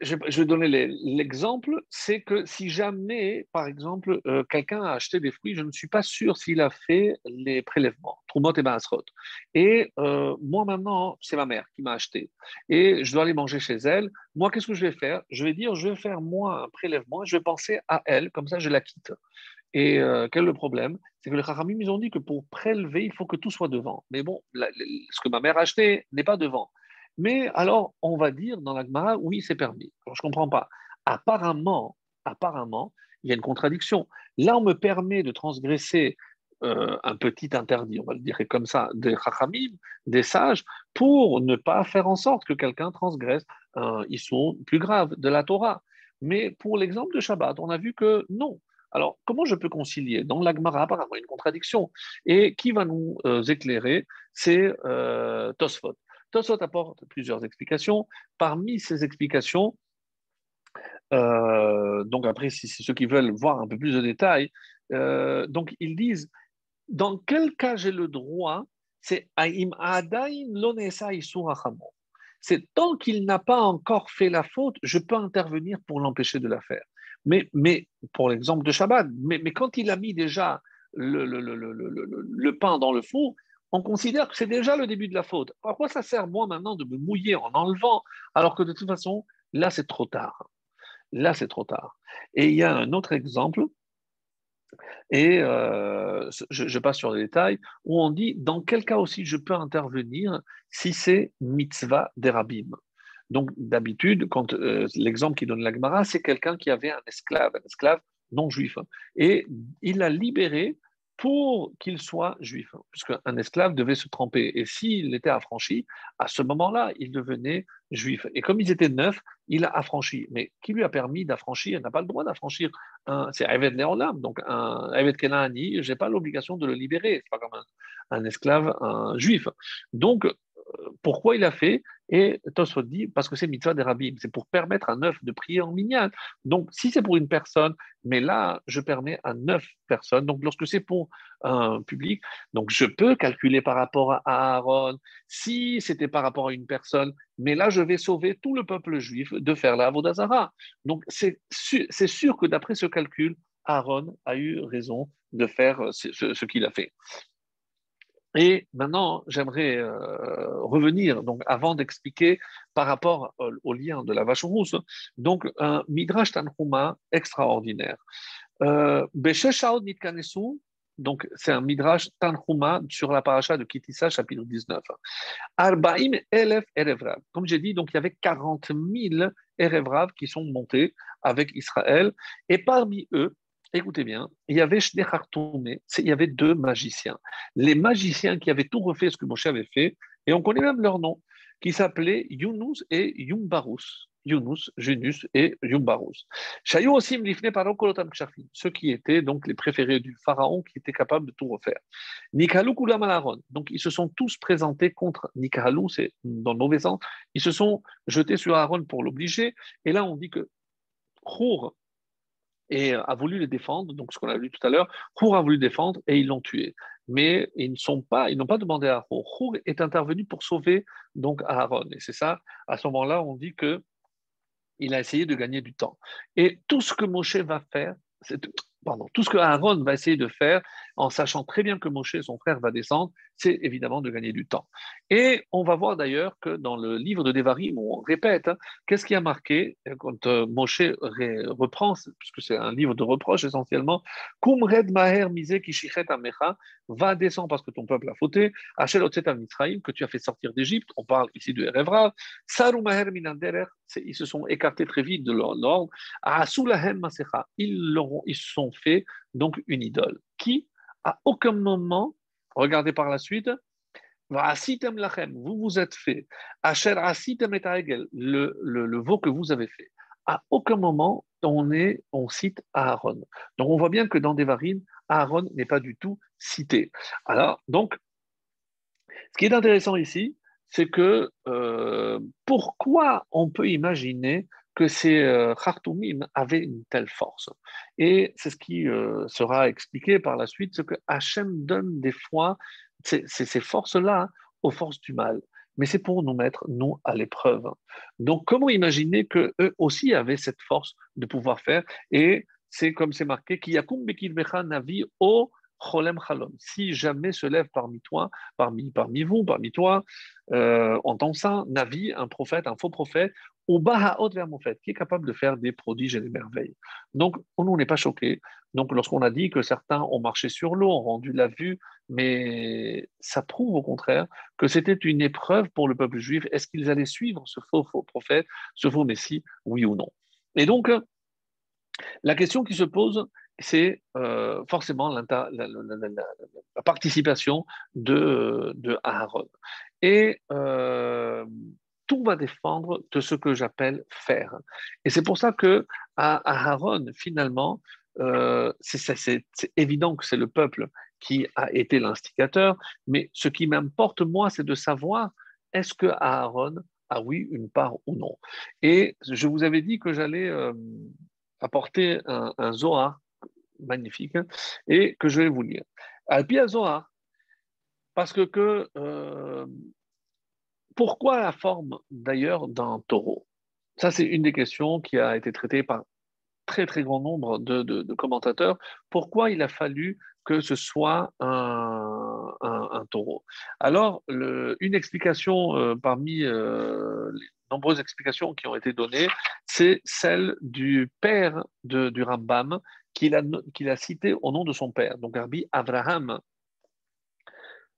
je, vais donner l'exemple, c'est que si jamais, par exemple, euh, quelqu'un a acheté des fruits, je ne suis pas sûr s'il a fait les prélèvements, Trumot et Baasrot. Et euh, moi maintenant, c'est ma mère qui m'a acheté. Et je dois aller manger chez elle. Moi, qu'est-ce que je vais faire? Je vais dire, je vais faire moi un prélèvement, je vais penser à elle, comme ça je la quitte. Et euh, quel est le problème? C'est que les Chachamim, ils ont dit que pour prélever, il faut que tout soit devant. Mais bon, ce que ma mère a acheté n'est pas devant. Mais alors, on va dire dans l'Agmara, oui, c'est permis. je ne comprends pas. Apparemment, apparemment, il y a une contradiction. Là, on me permet de transgresser euh, un petit interdit, on va le dire comme ça, des chachamim, des sages, pour ne pas faire en sorte que quelqu'un transgresse un sont plus grave de la Torah. Mais pour l'exemple de Shabbat, on a vu que non. Alors, comment je peux concilier? Dans l'Agmara, apparemment, une contradiction. Et qui va nous euh, éclairer? C'est euh, Tosfot. Tosot apporte plusieurs explications. Parmi ces explications, euh, donc après, si c'est ceux qui veulent voir un peu plus de détails, euh, donc ils disent dans quel cas j'ai le droit C'est c'est tant qu'il n'a pas encore fait la faute, je peux intervenir pour l'empêcher de la faire. Mais, mais pour l'exemple de Shabbat, mais, mais, quand il a mis déjà le, le, le, le pain dans le four, on considère que c'est déjà le début de la faute. Pourquoi ça sert, moi, maintenant, de me mouiller en enlevant, alors que de toute façon, là, c'est trop tard. Là, c'est trop tard. Et il y a un autre exemple, et euh, je, passe sur les détails, où on dit dans quel cas aussi je peux intervenir si c'est mitzvah derabim. Donc, d'habitude, quand euh, l'exemple qui donne l'Agmara, c'est quelqu'un qui avait un esclave, un esclave non juif, hein, et il l'a libéré pour qu'il soit juif, puisqu'un esclave devait se tromper. Et s'il était affranchi, à ce moment-là, il devenait juif. Et comme ils étaient neufs, il a affranchi. Mais qui lui a permis d'affranchir? Il n'a pas le droit d'affranchir. C'est Ayved Léolam, donc un Kenani, je n'ai pas l'obligation de le libérer. Ce pas comme un, un, esclave, un juif. Donc, pourquoi il a fait Et Tosfot dit parce que c'est mitzvah des rabbis, c'est pour permettre à neuf de prier en minyan. Donc, si c'est pour une personne, mais là, je permets à neuf personnes. Donc, lorsque c'est pour un public, donc je peux calculer par rapport à Aaron. Si c'était par rapport à une personne, mais là, je vais sauver tout le peuple juif de faire la Avodazara. Donc, c'est sûr que d'après ce calcul, Aaron a eu raison de faire ce qu'il a fait. Et maintenant, j'aimerais euh, revenir, donc avant d'expliquer par rapport au, lien de la vache rousse, donc un Midrash Tanhuma extraordinaire. Euh, donc c'est un Midrash Tanhuma sur la paracha de Kitissa, chapitre 19. Arbaim Elef Erevrav. Comme j'ai dit, donc il y avait 40 000 Erevrav qui sont montés avec Israël, et parmi eux, écoutez bien, il y avait il y avait deux magiciens. Les magiciens qui avaient tout refait ce que Moshe avait fait, Et on connaît même leur nom, qui s'appelaient Yunus et Yumbarus. Yunus, Junus et Yumbarus. Ceux qui étaient donc les préférés du pharaon qui étaient capables de tout refaire. Nikalou Donc ils se sont tous présentés contre Nikalou, c'est dans le mauvais sens. Ils se sont jetés sur Aaron pour l'obliger. Et là, on dit que Khour et a voulu les défendre, donc ce qu'on a vu tout à l'heure, Khour a voulu défendre et ils l'ont tué. Mais ils pas, n'ont pas demandé à Khour. Khour est intervenu pour sauver donc Aaron. Et c'est ça, à ce moment-là, on dit que il a essayé de gagner du temps. Et tout ce que Moshe va faire, c'est pardon, tout ce que Aaron va essayer de faire, en sachant très bien que Moshe, son frère, va descendre, c'est évidemment de gagner du temps. Et on va voir d'ailleurs que dans le livre de Devarim, on répète, hein, qu'est-ce qui a marqué quand euh, Moshe reprend, puisque c'est un livre de reproche essentiellement, Kum red maher mise kishichet amecha, va descendre parce que ton peuple a fauté, Achel al mitzrayim, que tu as fait sortir d'Égypte, on parle ici de Erevra, Saru maher minaderer, ils se sont écartés très vite de leur ordre, Asulahem masecha, ils, ils se sont fait donc une idole, qui à aucun moment, regardez par la suite, vous vous êtes fait, le, le, le veau que vous avez fait. À aucun moment, on, est, on cite Aaron. Donc on voit bien que dans Devarim, Aaron n'est pas du tout cité. Alors, donc, ce qui est intéressant ici, c'est que euh, pourquoi on peut imaginer que ces euh, Khartoumim avaient une telle force. Et c'est ce qui euh, sera expliqué par la suite, ce que Hachem donne des fois ces, ces forces-là aux forces du mal. Mais c'est pour nous mettre, nous, à l'épreuve. Donc, comment imaginer qu'eux aussi avaient cette force de pouvoir faire? Et c'est comme c'est marqué, Kiyakum Bekil Navi O Cholem Chalom. Si jamais se lève parmi toi, parmi, parmi vous, parmi toi, euh, en tant ça, Navi, un prophète, un faux prophète, ou Bahaot fait, qui est capable de faire des prodiges et des merveilles. Donc, on n'est pas choqué. Donc, lorsqu'on a dit que certains ont marché sur l'eau, ont rendu la vue, mais ça prouve au contraire que c'était une épreuve pour le peuple juif. Est-ce qu'ils allaient suivre ce faux, faux prophète, ce faux messie, oui ou non? Et donc, la question qui se pose, c'est euh, forcément la, participation de, de Aaron. Et euh, tout va défendre de ce que j'appelle faire. Et c'est pour ça que à, Aaron, finalement, euh, c'est évident que c'est le peuple qui a été l'instigateur, mais ce qui m'importe, moi, c'est de savoir est-ce que Aaron a, oui, une part ou non. Et je vous avais dit que j'allais apporter un, un, Zohar magnifique et que je vais vous lire. Parce que, euh, pourquoi la forme d'ailleurs d'un taureau? Ça, c'est une des questions qui a été traitée par très très grand nombre de, commentateurs. Pourquoi il a fallu que ce soit un, taureau? Alors, une explication euh, parmi euh, les nombreuses explications qui ont été données, c'est celle du père du Rambam qu'il a, qu'il a cité au nom de son père, donc Rabbi Abraham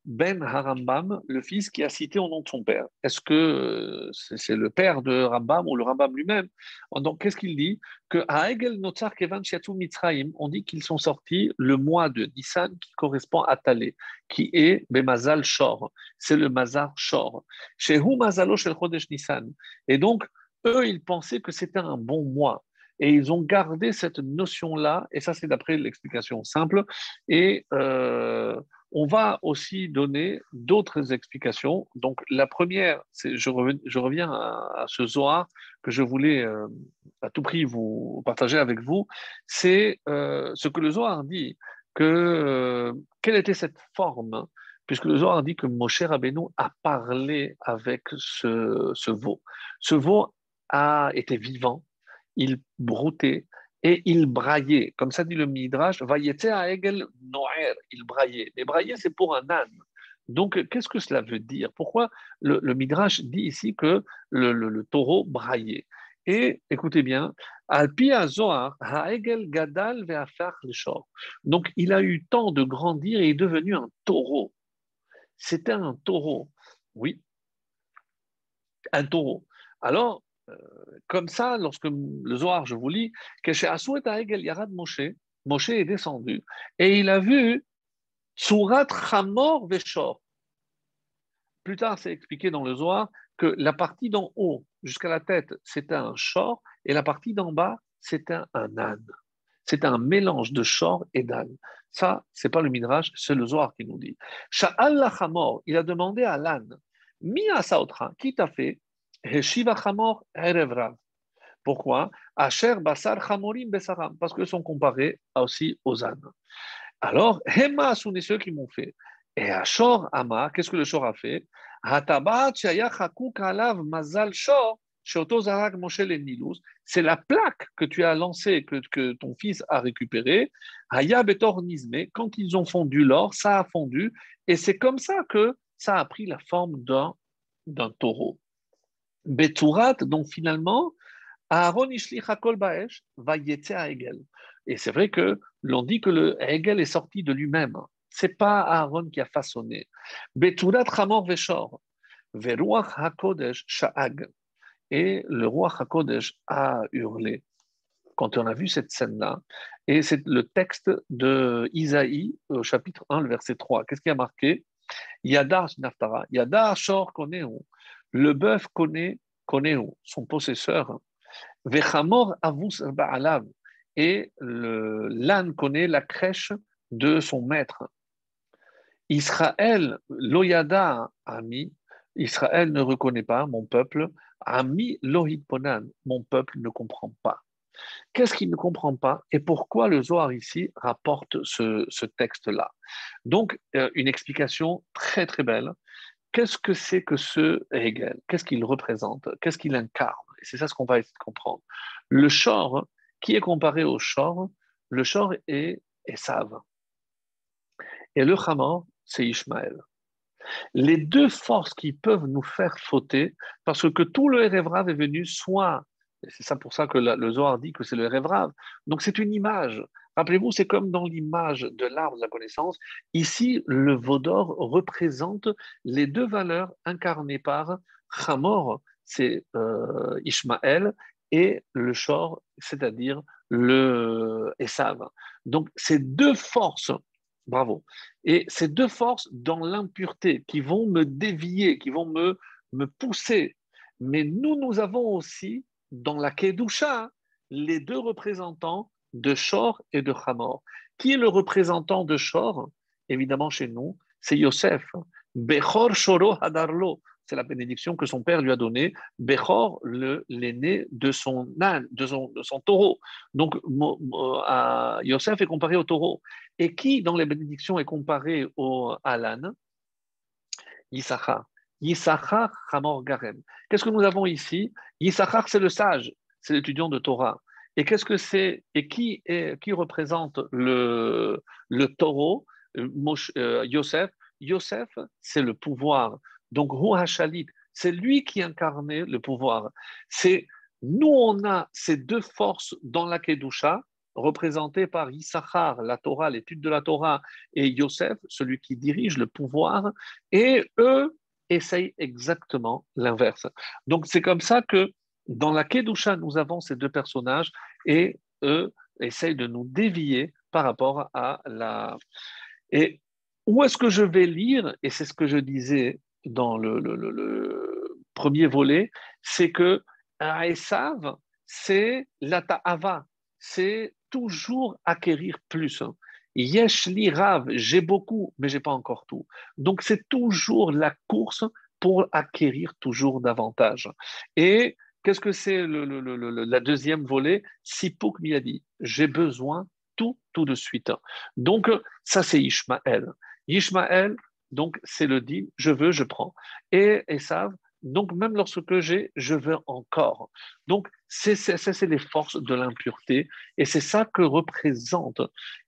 ben Harambam, le fils qui a cité au nom de son père. Est-ce que euh, c'est le père de Rambam ou le Rambam lui-même? Donc, qu'est-ce qu'il dit? Que à Egel Notzar Kevan Mitzraim, on dit qu'ils sont sortis le mois de Nissan qui correspond à Talé, qui est Bemazal Shor. C'est le Mazar Shor. Shehu Mazalo Shel Chodesh Nissan. Et donc, eux, ils pensaient que c'était un bon mois. Et ils ont gardé cette notion-là, et ça c'est d'après l'explication simple, et euh, on va aussi donner d'autres explications. Donc, la première, c'est, je, reviens, à, ce Zohar que je voulais euh, à tout prix vous partager avec vous. C'est euh, ce que le Zohar dit, que, quelle était cette forme Puisque le Zohar dit que Moshe Rabbeinu a parlé avec ce veau. Ce veau a été vivant, il broutait, et il braillait. Comme ça dit le Midrash, Egel Noer, il braillait. Mais brailler, c'est pour un âne. Donc, qu'est-ce que cela veut dire? Pourquoi le, Midrash dit ici que le, taureau braillait? Et écoutez bien, Haegel Gadal. Donc, il a eu temps de grandir et est devenu un taureau. C'était un taureau. Oui, un taureau. Alors, comme ça, lorsque le Zohar, je vous lis, Moshe, Moshe est descendu et il a vu Surat Chamor Veshor, plus tard, c'est expliqué dans le Zohar que la partie d'en haut jusqu'à la tête, c'était un short, et la partie d'en bas, c'était un âne. C'est un mélange de short et d'âne. Ça, c'est pas le Midrash, c'est le Zohar qui nous dit. Sha'al Lachamor, il a demandé à l'âne, Mi Saotra, qui t'a fait? Pourquoi? Asher Basar Chamorim Besaram, parce qu'ils sont comparés aussi aux ânes. Alors, Hema sont ceux qui m'ont fait. Et Ashor Ama, qu'est-ce que le Shor a fait? Mazal Shor, c'est la plaque que tu as lancée, que, que ton fils a récupérée. Quand ils ont fondu l'or, ça a fondu. Et c'est comme ça que ça a pris la forme d'un, d'un taureau. Beturat, donc finalement, Aaron Baesh va à Hegel. Et c'est vrai que l'on dit que le Hegel est sorti de lui-même. C'est pas Aaron qui a façonné. Beturat Chamor Veshor. Veruach HaKodesh Sha'ag. Et le roi Hakodesh a hurlé quand on a vu cette scène-là. Et c'est le texte de Isaïe, chapitre 1, le verset 3. Qu'est-ce qui a marqué? Yadar Naftara, Yadar Shor Koneu. Le bœuf connaît Koneu, son possesseur. Vechamor Avus Ba'alav. Et l'âne connaît la crèche de son maître. Israël, Loyada Ami, Israël ne reconnaît pas mon peuple, Ami Lohit Ponan, mon peuple ne comprend pas. Qu'est-ce qu'il ne comprend pas et pourquoi le Zohar ici rapporte ce, texte-là? Donc, euh, une explication très très belle. Qu'est-ce que c'est que ce Hegel? Qu'est-ce qu'il représente? Qu'est-ce qu'il incarne? Et c'est ça ce qu'on va essayer de comprendre. Le Shor, qui est comparé au Shor, le Shor est Esav. Et le Hamor, c'est Ishmaël. Les deux forces qui peuvent nous faire fauter, parce que tout le Erevrav est venu soit, c'est ça pour ça que le Zohar dit que c'est le Erevrav, donc c'est une image. Rappelez-vous, c'est comme dans l'image de l'arbre de la connaissance. Ici, le Vaudor représente les deux valeurs incarnées par Hamor, c'est euh, Ishmaël, et le Shor, c'est-à-dire le Esav. Donc, ces deux forces Bravo. Et ces deux forces dans l'impureté qui vont me dévier, qui vont me, me pousser. Mais nous, nous avons aussi dans la Kedusha les deux représentants de Shor et de Hamor. Qui est le représentant de Shor Évidemment, chez nous, c'est Yosef. Bechor Shoro Hadarlo c'est la bénédiction que son père lui a donnée, Bechor, l'aîné de son âne, de son, taureau. Donc, Yosef est comparé au taureau. Et qui, dans les bénédictions, est comparé à l'âne? Yissachar. Yissachar Hamor Garem. Qu'est-ce que nous avons ici? Yissachar, c'est le sage, c'est l'étudiant de Torah. Et qu'est-ce que c'est? Et qui, représente le, le taureau? Euh, Yosef Yosef, c'est le pouvoir. Donc, Shalit, c'est lui qui incarnait le pouvoir. C'est nous, on a ces deux forces dans la Kedusha, représentées par Issachar, la Torah, l'étude de la Torah, et Yosef, celui qui dirige le pouvoir, et eux essayent exactement l'inverse. Donc, c'est comme ça que dans la Kedusha, nous avons ces deux personnages, et eux essayent de nous dévier par rapport à la. Et où est-ce que je vais lire Et c'est ce que je disais dans le, premier volet, c'est que Esav, c'est la ta'ava, c'est toujours acquérir plus. Yesh li rav, j'ai beaucoup, mais j'ai pas encore tout. Donc c'est toujours la course pour acquérir toujours davantage. Et qu'est-ce que c'est le, la deuxième volet Sipuk dit j'ai besoin tout, tout de suite. Donc ça c'est Ishmaël. Ishmaël, donc, c'est le dit, je veux, je prends. Et savent, donc même lorsque j'ai, je veux encore. Donc, c'est, c'est, les forces de l'impureté. Et c'est ça que représente.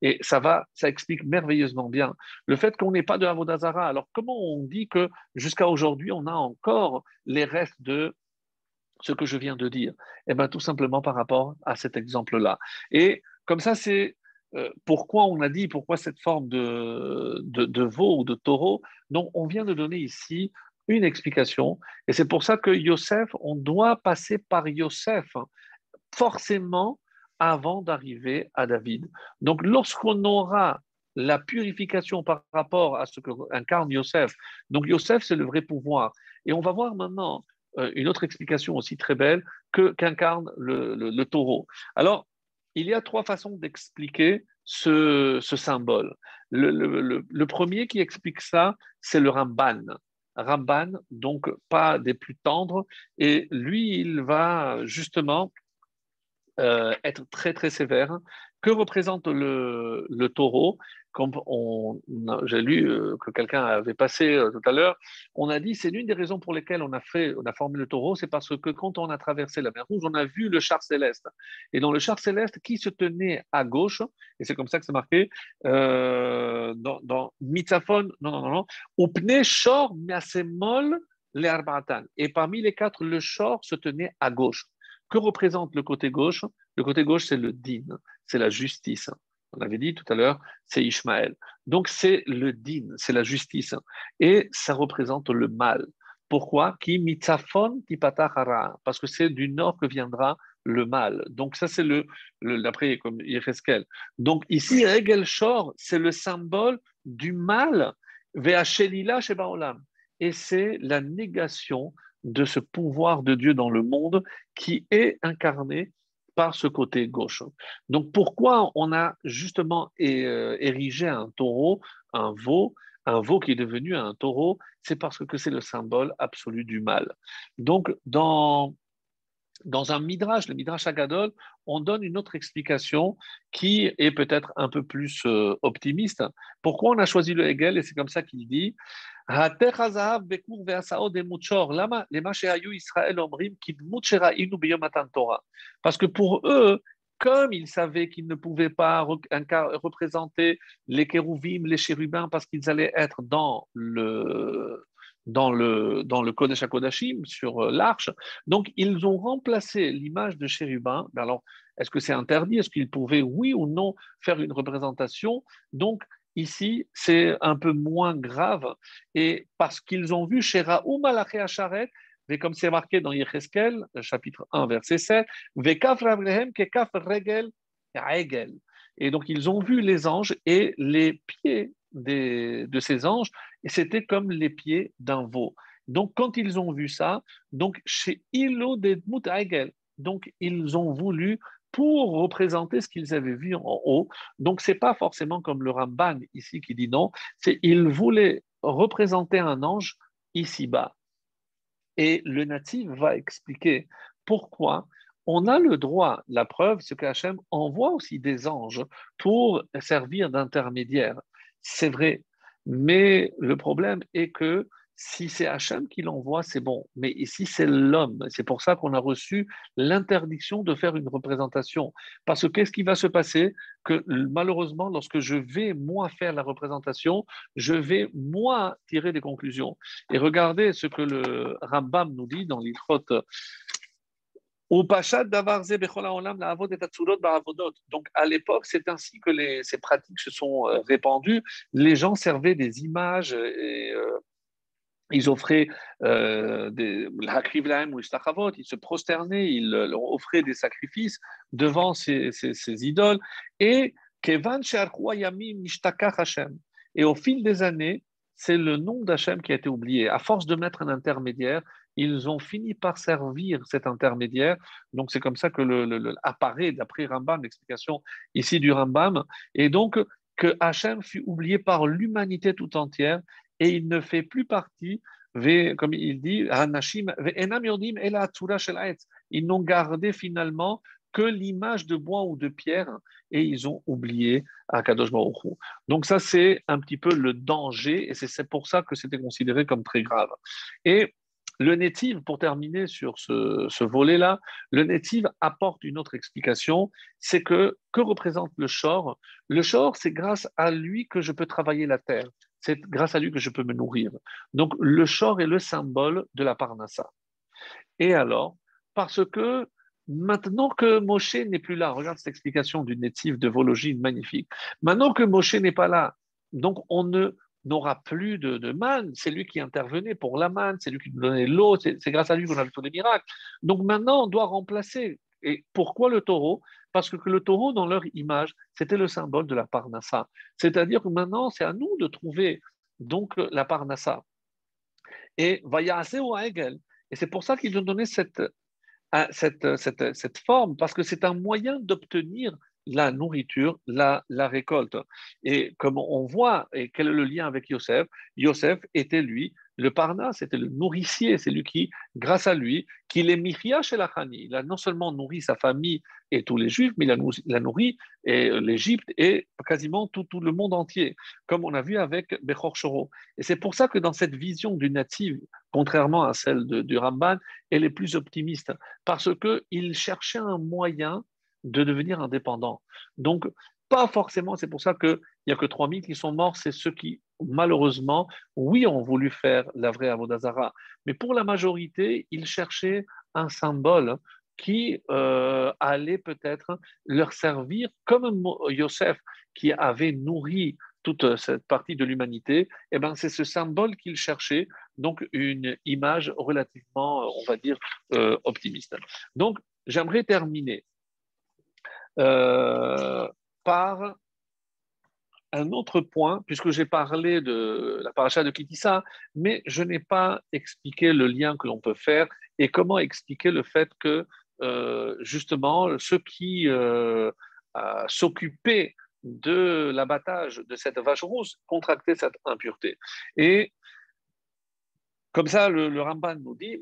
Et ça va, ça explique merveilleusement bien le fait qu'on n'ait pas de Avodazara. Alors, comment on dit que jusqu'à aujourd'hui, on a encore les restes de ce que je viens de dire Eh bien, tout simplement par rapport à cet exemple-là. Et comme ça, c'est euh, pourquoi on a dit, pourquoi cette forme de, de, veau ou de taureau Donc, on vient de donner ici une explication. Et c'est pour ça que Yosef, on doit passer par Yosef, forcément, avant d'arriver à David. Donc, lorsqu'on aura la purification par rapport à ce qu'incarne Yosef. Donc Yosef, c'est le vrai pouvoir. Et on va voir maintenant une autre explication aussi très belle que qu'incarne le, taureau. Alors, il y a trois façons d'expliquer ce, symbole. Le, premier qui explique ça, c'est le Ramban. Ramban, donc pas des plus tendres, et lui, il va justement euh, être très très sévère. Que représente le, taureau Comme j'ai lu euh, que quelqu'un avait passé euh, tout à l'heure, on a dit c'est l'une des raisons pour lesquelles on a formé le taureau, c'est parce que quand on a traversé la mer Rouge, on a vu le char céleste. Et dans le char céleste, qui se tenait à gauche, et c'est comme ça que c'est marqué dans, dans Mitzafon, non non non non, Upne Shor Miasemol le Et parmi les quatre, le Shor se tenait à gauche. Que représente le côté gauche? Le côté gauche, c'est le din, c'est la justice. On avait dit tout à l'heure, c'est Ishmaël. Donc c'est le din, c'est la justice. Et ça représente le mal. Pourquoi? Qui Parce que c'est du nord que viendra le mal. Donc ça c'est le, d'après comme Yereskel. Donc ici Regel Shor, c'est le symbole du mal. Et c'est la négation de ce pouvoir de Dieu dans le monde qui est incarné par ce côté gauche. Donc pourquoi on a justement euh, érigé un taureau, un veau, un veau qui est devenu un taureau, c'est parce que c'est le symbole absolu du mal. Donc dans dans un midrash, le midrash Agadol, on donne une autre explication qui est peut-être un peu plus euh, optimiste. Pourquoi on a choisi le Hegel? Et c'est comme ça qu'il dit parce que pour eux, comme ils savaient qu'ils ne pouvaient pas représenter les kérouvim, les chérubins, parce qu'ils allaient être dans le, dans le, dans le sur euh, l'arche. Donc, ils ont remplacé l'image de chérubin. Alors, est-ce que c'est interdit? Est-ce qu'ils pouvaient, oui ou non, faire une représentation? Donc, ici, c'est un peu moins grave. Et parce qu'ils ont vu chez Raoum Acharet, mais comme c'est marqué dans Yecheskel, chapitre 1, verset 7, regel Et donc, ils ont vu les anges et les pieds de ces anges, et c'était comme les pieds d'un veau. Donc, quand ils ont vu ça, donc chez Ilo de donc ils ont voulu pour représenter ce qu'ils avaient vu en haut. Donc, ce n'est pas forcément comme le Ramban ici qui dit non, c'est ils voulaient représenter un ange ici-bas. Et le natif va expliquer pourquoi on a le droit, la preuve, ce qu'Hachem envoie aussi des anges pour servir d'intermédiaire. C'est vrai. Mais le problème est que si c'est Hachem qui l'envoie, c'est bon. Mais ici, c'est l'homme? C'est pour ça qu'on a reçu l'interdiction de faire une représentation. Parce que qu'est-ce qui va se passer? Que malheureusement, lorsque je vais, moi, faire la représentation, je vais, moi, tirer des conclusions. Et regardez ce que le Rambam nous dit dans l'Itrot donc à l'époque, c'est ainsi que ces pratiques se sont euh, répandues. Les gens servaient des images et euh, ils offraient euh, des ils se prosternaient, ils leur offraient des sacrifices devant ces, idoles. Et et au fil des années, c'est le nom d'Hachem qui a été oublié. À force de mettre un intermédiaire, ils ont fini par servir cet intermédiaire. Donc c'est comme ça que le, apparaît, d'après Rambam, l'explication ici du Rambam, et donc que Hachem fut oublié par l'humanité tout entière et il ne fait plus partie, comme il dit, ils n'ont gardé finalement que l'image de bois ou de pierre et ils ont oublié Akadosh Baruch Donc ça, c'est un petit peu le danger et c'est pour ça que c'était considéré comme très grave. Et le native, pour terminer sur ce, volet-là, le native apporte une autre explication, c'est que que représente le shor? Le shor, c'est grâce à lui que je peux travailler la terre, c'est grâce à lui que je peux me nourrir. Donc le shor est le symbole de la parnassa. Et alors, parce que maintenant que Moshe n'est plus là, regarde cette explication du native de Vologine magnifique, maintenant que Moshe n'est pas là, donc on n'aura plus de, de manne. C'est lui qui intervenait pour la manne, c'est lui qui nous donnait l'eau, c'est grâce à lui qu'on a vu tous les miracles. Donc maintenant, on doit remplacer. Et pourquoi le taureau? Parce que le taureau, dans leur image, c'était le symbole de la parnassa. C'est-à-dire que maintenant, c'est à nous de trouver donc la parnassa. Et Vayase ou Hegel. Et c'est pour ça qu'ils ont donné cette, cette, cette, cette forme, parce que c'est un moyen d'obtenir la nourriture, la, la récolte. Et comme on voit, et quel est le lien avec Yosef Yosef était lui le Parnas, c'était le nourricier, c'est lui qui, grâce à lui, qu'il est Miria chez la Khani. Il a non seulement nourri sa famille et tous les Juifs, mais il a nourri l'Égypte et quasiment tout, tout, le monde entier, comme on a vu avec Bechor Shoro. Et c'est pour ça que dans cette vision du natif, contrairement à celle du Ramban, elle est plus optimiste, parce qu'il cherchait un moyen de devenir indépendant. Donc, pas forcément, c'est pour ça qu'il n'y a que 3000 qui sont morts, c'est ceux qui, malheureusement, oui, ont voulu faire la vraie Avodazara. Mais pour la majorité, ils cherchaient un symbole qui euh, allait peut-être leur servir comme Yosef qui avait nourri toute cette partie de l'humanité, eh ben c'est ce symbole qu'ils cherchaient, donc une image relativement, on va dire, euh, optimiste. Donc, j'aimerais terminer euh, par un autre point, puisque j'ai parlé de la paracha de Kitissa, mais je n'ai pas expliqué le lien que l'on peut faire et comment expliquer le fait que euh, justement ceux qui euh, s'occupaient de l'abattage de cette vache rousse contractaient cette impureté. Et comme ça, le, Ramban nous dit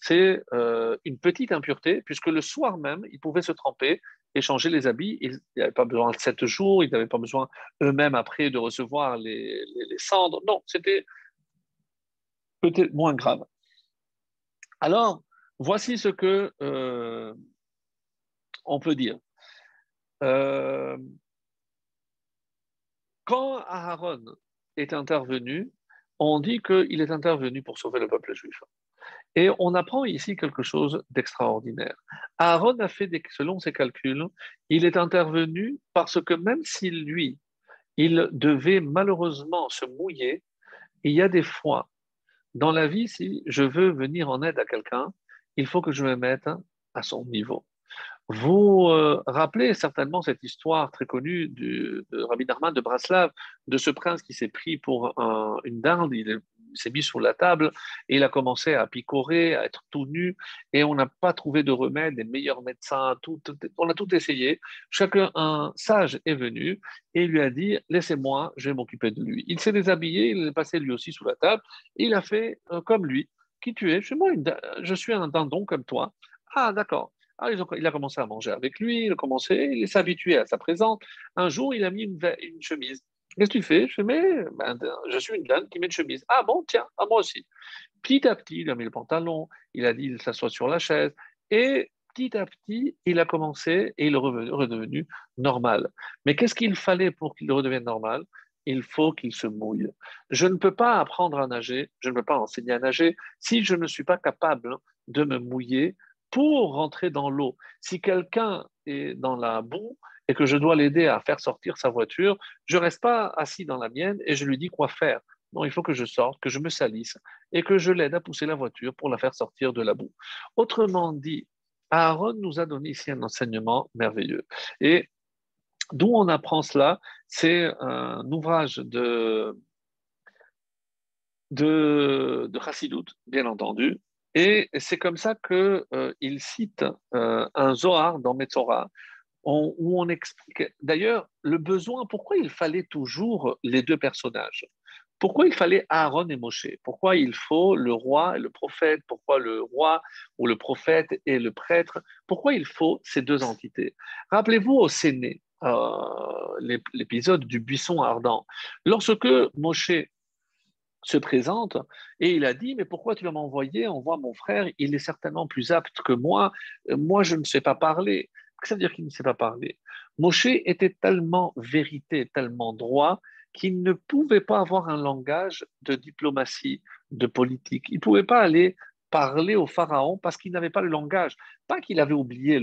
C'est euh, une petite impureté, puisque le soir même, ils pouvaient se tremper et changer les habits. Ils n'avaient pas besoin de sept jours, ils n'avaient pas besoin eux-mêmes après de recevoir les, cendres. Non, c'était peut-être moins grave. Alors, voici ce que euh, on peut dire. Euh, quand Aaron est intervenu, on dit qu'il est intervenu pour sauver le peuple juif. Et on apprend ici quelque chose d'extraordinaire. Aaron a fait, selon ses calculs, il est intervenu parce que même si lui, il devait malheureusement se mouiller, il y a des fois dans la vie, si je veux venir en aide à quelqu'un, il faut que je me mette à son niveau. Vous euh, rappelez certainement cette histoire très connue de Rabbi Narman de Braslav, de ce prince qui s'est pris pour une dinde, il s'est mis sur la table et il a commencé à picorer, à être tout nu, et on n'a pas trouvé de remède, les meilleurs médecins, on a tout essayé. Chacun, un sage est venu et lui a dit Laissez-moi, je vais m'occuper de lui. Il s'est déshabillé, il est passé lui aussi sous la table, il a fait euh, comme lui. Qui tu es? Je, moi je suis un dindon comme toi. Ah, d'accord. Ah, il a commencé à manger avec lui, il a commencé, il s'est habitué à sa présence. Un jour, il a mis une, chemise. Qu'est-ce que tu fais? Je mais ben, je suis une dame qui met une chemise. Ah bon, tiens, à moi aussi. Petit à petit, il a mis le pantalon, il a dit, il s'assoit sur la chaise. Et petit à petit, il a commencé et il est redevenu normal. Mais qu'est-ce qu'il fallait pour qu'il redevienne normal? Il faut qu'il se mouille. Je ne peux pas apprendre à nager, je ne peux pas enseigner à nager si je ne suis pas capable de me mouiller pour rentrer dans l'eau. Si quelqu'un est dans la boue et que je dois l'aider à faire sortir sa voiture, je ne reste pas assis dans la mienne et je lui dis quoi faire. Non, il faut que je sorte, que je me salisse et que je l'aide à pousser la voiture pour la faire sortir de la boue. Autrement dit, Aaron nous a donné ici un enseignement merveilleux. Et d'où on apprend cela? C'est un ouvrage de, de, de bien entendu, et c'est comme ça qu'il euh, cite euh, un Zohar dans Metzora, où on explique d'ailleurs le besoin, pourquoi il fallait toujours les deux personnages? Pourquoi il fallait Aaron et Moshe? Pourquoi il faut le roi et le prophète? Pourquoi le roi ou le prophète et le prêtre? Pourquoi il faut ces deux entités? Rappelez-vous au Séné, euh, l'épisode du buisson ardent. Lorsque Moshe se présente et il a dit mais pourquoi tu vas m'envoyer? On voit mon frère, il est certainement plus apte que moi. Euh, moi, je ne sais pas parler. Que ça veut dire qu'il ne sait pas parler? Moshe était tellement vérité, tellement droit qu'il ne pouvait pas avoir un langage de diplomatie, de politique. Il ne pouvait pas aller parler au pharaon parce qu'il n'avait pas le langage. Pas qu'il avait oublié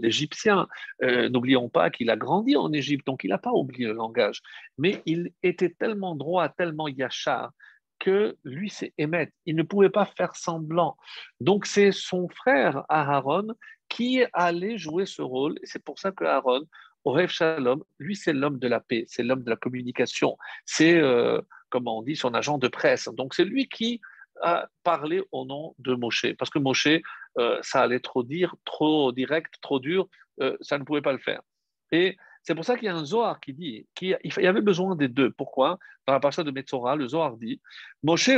l'égyptien, euh, n'oublions pas qu'il a grandi en Égypte, donc il n'a pas oublié le langage. Mais il était tellement droit, tellement yachar, que lui, c'est Émet. Il ne pouvait pas faire semblant. Donc, c'est son frère Aaron qui allait jouer ce rôle. C'est pour ça que Aaron, au Rêve Shalom, lui, c'est l'homme de la paix, c'est l'homme de la communication. C'est, euh, comment on dit, son agent de presse. Donc, c'est lui qui a parlé au nom de Moshe. Parce que Moshe, euh, ça allait trop dire, trop direct, trop dur, euh, ça ne pouvait pas le faire. Et c'est pour ça qu'il y a un Zohar qui dit qu'il y avait besoin des deux. Pourquoi? Dans la partie de Metzora, le Zohar dit Moshe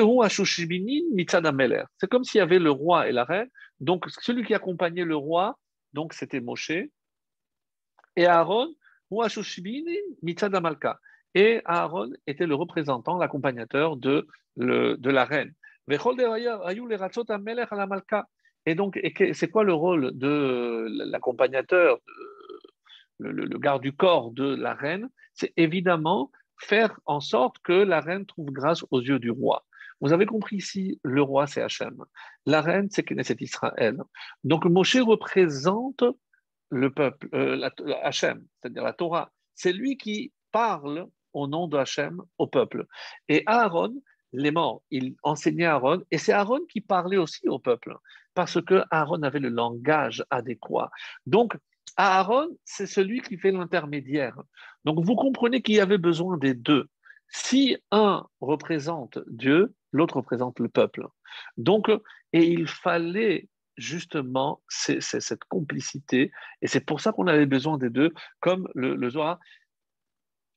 C'est comme s'il y avait le roi et la reine. Donc, celui qui accompagnait le roi, donc c'était Moshe. Et Aaron, Et Aaron était le représentant, l'accompagnateur de, de la reine. Et donc, c'est quoi le rôle de l'accompagnateur, le, garde du corps de la reine, c'est évidemment faire en sorte que la reine trouve grâce aux yeux du roi. Vous avez compris ici, le roi c'est Hachem, la reine c'est Knesset Israël. Donc Moshe représente le peuple, euh, Hachem, c'est-à-dire la Torah. C'est lui qui parle au nom de Hachem au peuple. Et Aaron, les morts, il enseignait Aaron, et c'est Aaron qui parlait aussi au peuple, parce que Aaron avait le langage adéquat. Donc, Aaron, c'est celui qui fait l'intermédiaire. Donc vous comprenez qu'il y avait besoin des deux. Si un représente Dieu, l'autre représente le peuple. Donc, et il fallait justement cette complicité, et c'est pour ça qu'on avait besoin des deux, comme le, le Zohar,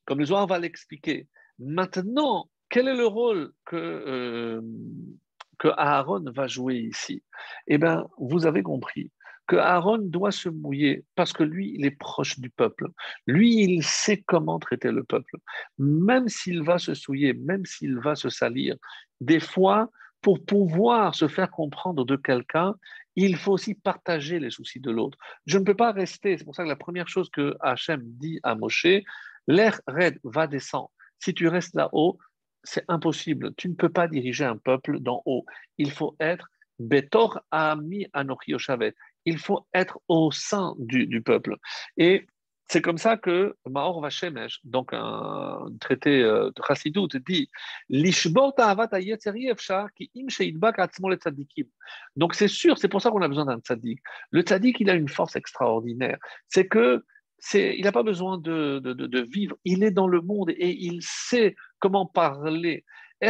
comme le Zohar va l'expliquer. Maintenant, quel est le rôle que, euh, que Aaron va jouer ici? Eh bien, vous avez compris que Aaron doit se mouiller parce que lui, il est proche du peuple. Lui, il sait comment traiter le peuple. Même s'il va se souiller, même s'il va se salir, des fois, pour pouvoir se faire comprendre de quelqu'un, il faut aussi partager les soucis de l'autre. Je ne peux pas rester, c'est pour ça que la première chose que Hachem dit à Moshe, l'air raide va descendre. Si tu restes là-haut, c'est impossible. Tu ne peux pas diriger un peuple d'en haut. Il faut être Betor Ami Anochi il faut être au sein du, peuple. Et c'est comme ça que Maor Vashemesh, donc un traité euh, de Chassidut, dit Donc c'est sûr, c'est pour ça qu'on a besoin d'un tzaddik. Le tzaddik, il a une force extraordinaire. C'est que il n'a pas besoin de, de, vivre, il est dans le monde et il sait comment parler. Mais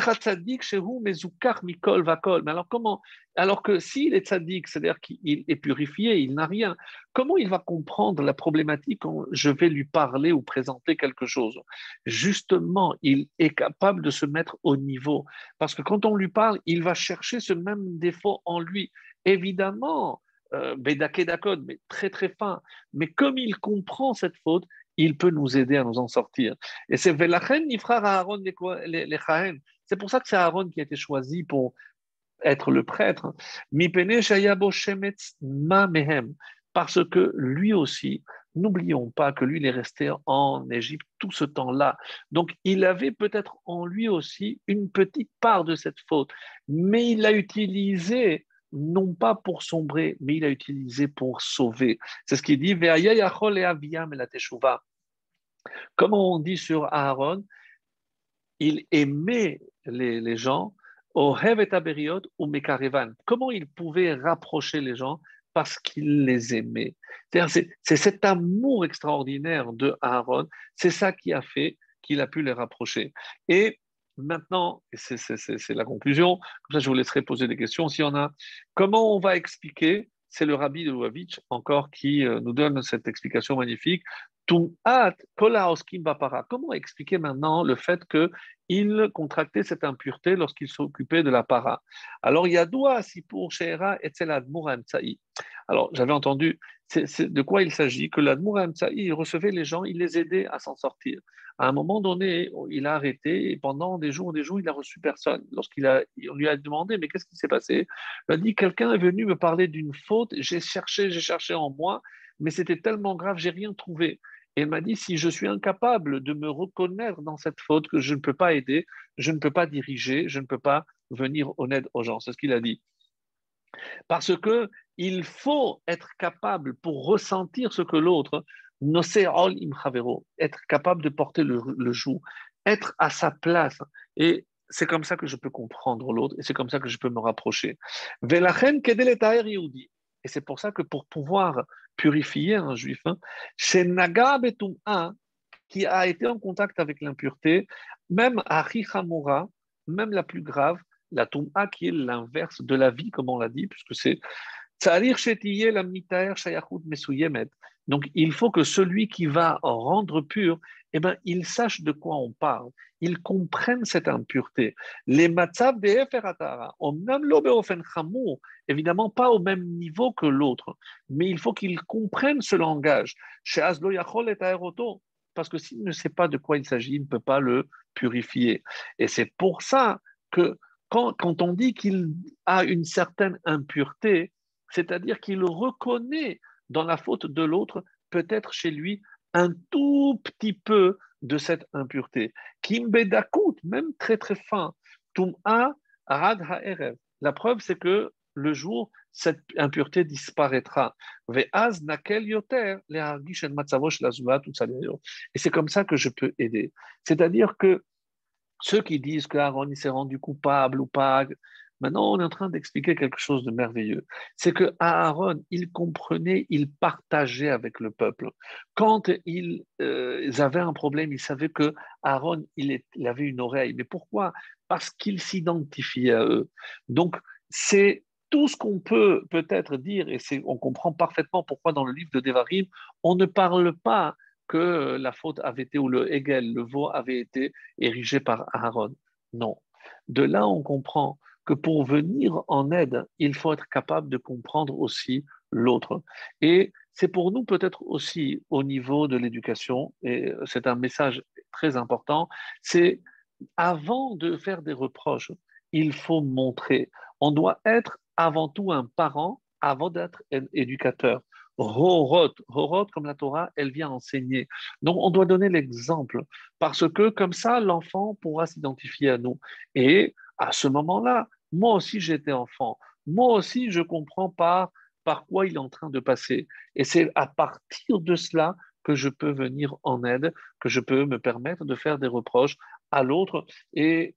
alors comment Alors que s'il est tzaddik, c'est-à-dire qu'il est purifié, il n'a rien, comment il va comprendre la problématique quand je vais lui parler ou présenter quelque chose? Justement, il est capable de se mettre au niveau. Parce que quand on lui parle, il va chercher ce même défaut en lui. Évidemment, euh, mais très très fin. Mais comme il comprend cette faute, il peut nous aider à nous en sortir. Et c'est Aaron C'est pour ça que c'est Aaron qui a été choisi pour être le prêtre. Parce que lui aussi, n'oublions pas que lui, il est resté en Égypte tout ce temps-là. Donc, il avait peut-être en lui aussi une petite part de cette faute, mais il l'a utilisé non pas pour sombrer, mais il a utilisé pour sauver. C'est ce qu'il dit, Comment on dit sur Aaron, il aimait les, gens au ou Mekarevan. Comment il pouvait rapprocher les gens? Parce qu'il les aimait. C'est cet amour extraordinaire de Aaron, c'est ça qui a fait qu'il a pu les rapprocher. Et maintenant, c'est la conclusion, comme ça je vous laisserai poser des questions s'il y en a. Comment on va expliquer? C'est le rabbi de Louavitch encore qui euh, nous donne cette explication magnifique. Comment expliquer maintenant le fait qu'il contractait cette impureté lorsqu'il s'occupait de la para? Alors, il y a doua si pour Sheera et Alors, j'avais entendu de quoi il s'agit? Que l'Admour il recevait les gens, il les aidait à s'en sortir. À un moment donné, il a arrêté et pendant des jours, des jours, il n'a reçu personne. Lorsqu'il a, on lui a demandé, mais qu'est-ce qui s'est passé? Il a dit, quelqu'un est venu me parler d'une faute, j'ai cherché, j'ai cherché en moi, mais c'était tellement grave, j'ai rien trouvé. Et il m'a dit, si je suis incapable de me reconnaître dans cette faute, que je ne peux pas aider, je ne peux pas diriger, je ne peux pas venir en aide aux gens. C'est ce qu'il a dit. Parce que il faut être capable pour ressentir ce que l'autre, être capable de porter le, joug, être à sa place. Et c'est comme ça que je peux comprendre l'autre et c'est comme ça que je peux me rapprocher. Et c'est pour ça que pour pouvoir purifier un juif, c'est hein, Naga qui a été en contact avec l'impureté, même à même la plus grave, la Tum'a qui est l'inverse de la vie, comme on l'a dit, puisque c'est donc, il faut que celui qui va rendre pur, eh ben, il sache de quoi on parle, il comprenne cette impureté. Les matzav de évidemment pas au même niveau que l'autre, mais il faut qu'il comprenne ce langage. Parce que s'il ne sait pas de quoi il s'agit, il ne peut pas le purifier. Et c'est pour ça que quand on dit qu'il a une certaine impureté, c'est-à-dire qu'il reconnaît dans la faute de l'autre, peut-être chez lui, un tout petit peu de cette impureté. Kimbedakut, même très très fin. Tum'a rad ha'erev. La preuve, c'est que le jour, cette impureté disparaîtra. Et c'est comme ça que je peux aider. C'est-à-dire que ceux qui disent qu'Aaron s'est rendu coupable ou pas, Maintenant, on est en train d'expliquer quelque chose de merveilleux. C'est que Aaron, il comprenait, il partageait avec le peuple. Quand ils, euh, avaient un problème, il savait que Aaron, il, avait une oreille. Mais pourquoi? Parce qu'il s'identifiait à eux. Donc, c'est tout ce qu'on peut peut-être dire, et on comprend parfaitement pourquoi dans le livre de Devarim, on ne parle pas que la faute avait été, ou le Hegel, le veau, avait été érigé par Aaron. Non. De là, on comprend que pour venir en aide, il faut être capable de comprendre aussi l'autre. Et c'est pour nous peut-être aussi au niveau de l'éducation, et c'est un message très important, c'est avant de faire des reproches, il faut montrer. On doit être avant tout un parent avant d'être un éducateur. Horot, horot comme la Torah, elle vient enseigner. Donc on doit donner l'exemple parce que comme ça l'enfant pourra s'identifier à nous. Et à ce moment-là, moi aussi, j'étais enfant. Moi aussi, je comprends pas par quoi il est en train de passer. Et c'est à partir de cela que je peux venir en aide, que je peux me permettre de faire des reproches à l'autre. Et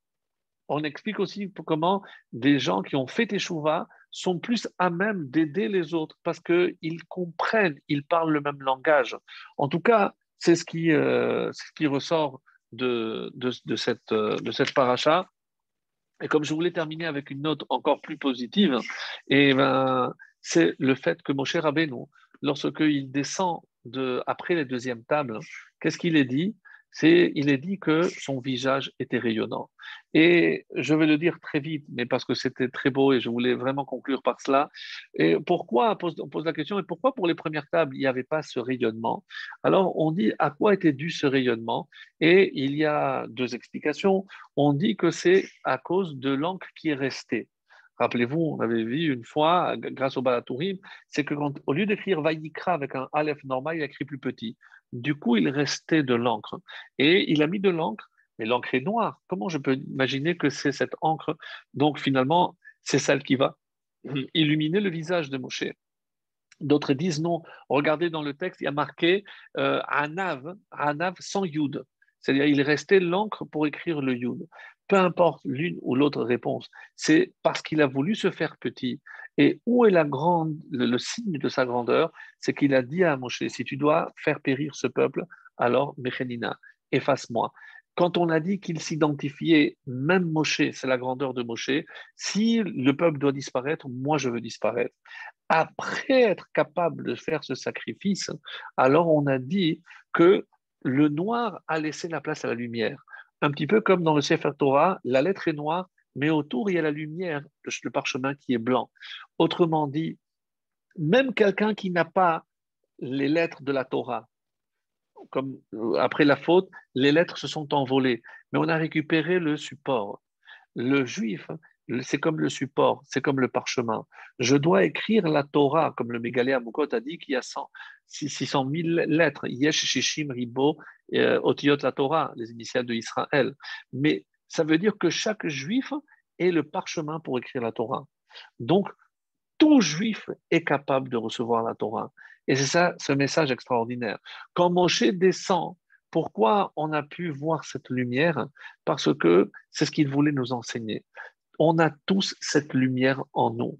on explique aussi comment des gens qui ont fait échouva sont plus à même d'aider les autres parce qu'ils comprennent, ils parlent le même langage. En tout cas, c'est ce, qui, euh, ce qui ressort de, de, cette, de cette paracha. Et comme je voulais terminer avec une note encore plus positive, et ben, c'est le fait que Moshe Rabbeinu, lorsqu'il descend de, après les deuxièmes tables, qu'est-ce qu'il est dit? Il est dit que son visage était rayonnant. Et je vais le dire très vite, mais parce que c'était très beau et je voulais vraiment conclure par cela. Et pourquoi, on pose, la question, et pourquoi pour les premières tables, il n'y avait pas ce rayonnement? Alors, on dit à quoi était dû ce rayonnement? Et il y a deux explications. On dit que c'est à cause de l'encre qui est restée. Rappelez-vous, on avait vu une fois, grâce au Balatourim, c'est que au lieu d'écrire Vayikra avec un Aleph normal, il a écrit plus petit. Du coup, il restait de l'encre. Et il a mis de l'encre, mais l'encre est noire. Comment je peux imaginer que c'est cette encre? Donc finalement, c'est celle qui va [clears throat] illuminer le visage de Moshe. D'autres disent non. Regardez dans le texte, il y a marqué euh, Anav, Anav sans Yud. C'est-à-dire, il restait l'encre pour écrire le Yud peu importe l'une ou l'autre réponse, c'est parce qu'il a voulu se faire petit. Et où est la grande, le, signe de sa grandeur? C'est qu'il a dit à Moshe, si tu dois faire périr ce peuple, alors Mechenina, efface-moi. Quand on a dit qu'il s'identifiait, même Moshe, c'est la grandeur de Moshe, si le peuple doit disparaître, moi je veux disparaître. Après être capable de faire ce sacrifice, alors on a dit que le noir a laissé la place à la lumière un petit peu comme dans le Sefer Torah, la lettre est noire, mais autour, il y a la lumière, le parchemin qui est blanc. Autrement dit, même quelqu'un qui n'a pas les lettres de la Torah, comme euh, après la faute, les lettres se sont envolées, mais on a récupéré le support. Le juif, c'est comme le support, c'est comme le parchemin. Je dois écrire la Torah, comme le Mégalé Amukot a dit qu'il y a 100, 600 000 lettres, Yesh, Shishim, Ribo, euh, Otiyot la Torah, les initiales de Israël. Mais ça veut dire que chaque juif est le parchemin pour écrire la Torah. Donc, tout juif est capable de recevoir la Torah. Et c'est ça, ce message extraordinaire. Quand Moshe descend Pourquoi on a pu voir cette lumière? Parce que c'est ce qu'il voulait nous enseigner. On a tous cette lumière en nous.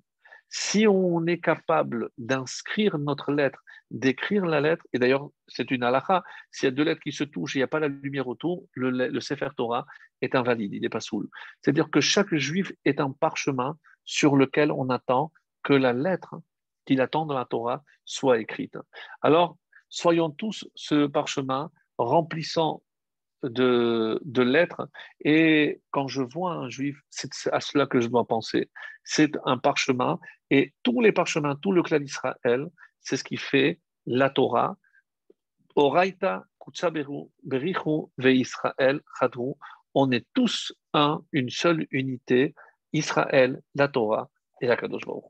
Si on est capable d'inscrire notre lettre, d'écrire la lettre, et d'ailleurs c'est une halakha, s'il y a deux lettres qui se touchent et il n'y a pas la lumière autour, le, Sefer Torah est invalide, il n'est pas soul. C'est-à-dire que chaque juif est un parchemin sur lequel on attend que la lettre qu'il attend dans la Torah soit écrite. Alors, soyons tous ce parchemin remplissant de, lettres. Et quand je vois un juif, c'est à cela que je dois penser. C'est un parchemin. Et tous les parchemins, tout le clan d'Israël, c'est ce qui fait la Torah. Oraita, Kutsaberu, Berichu, Ve Israël, Chadru. On est tous un, une seule unité. Israël, la Torah et la Kadosh Baruch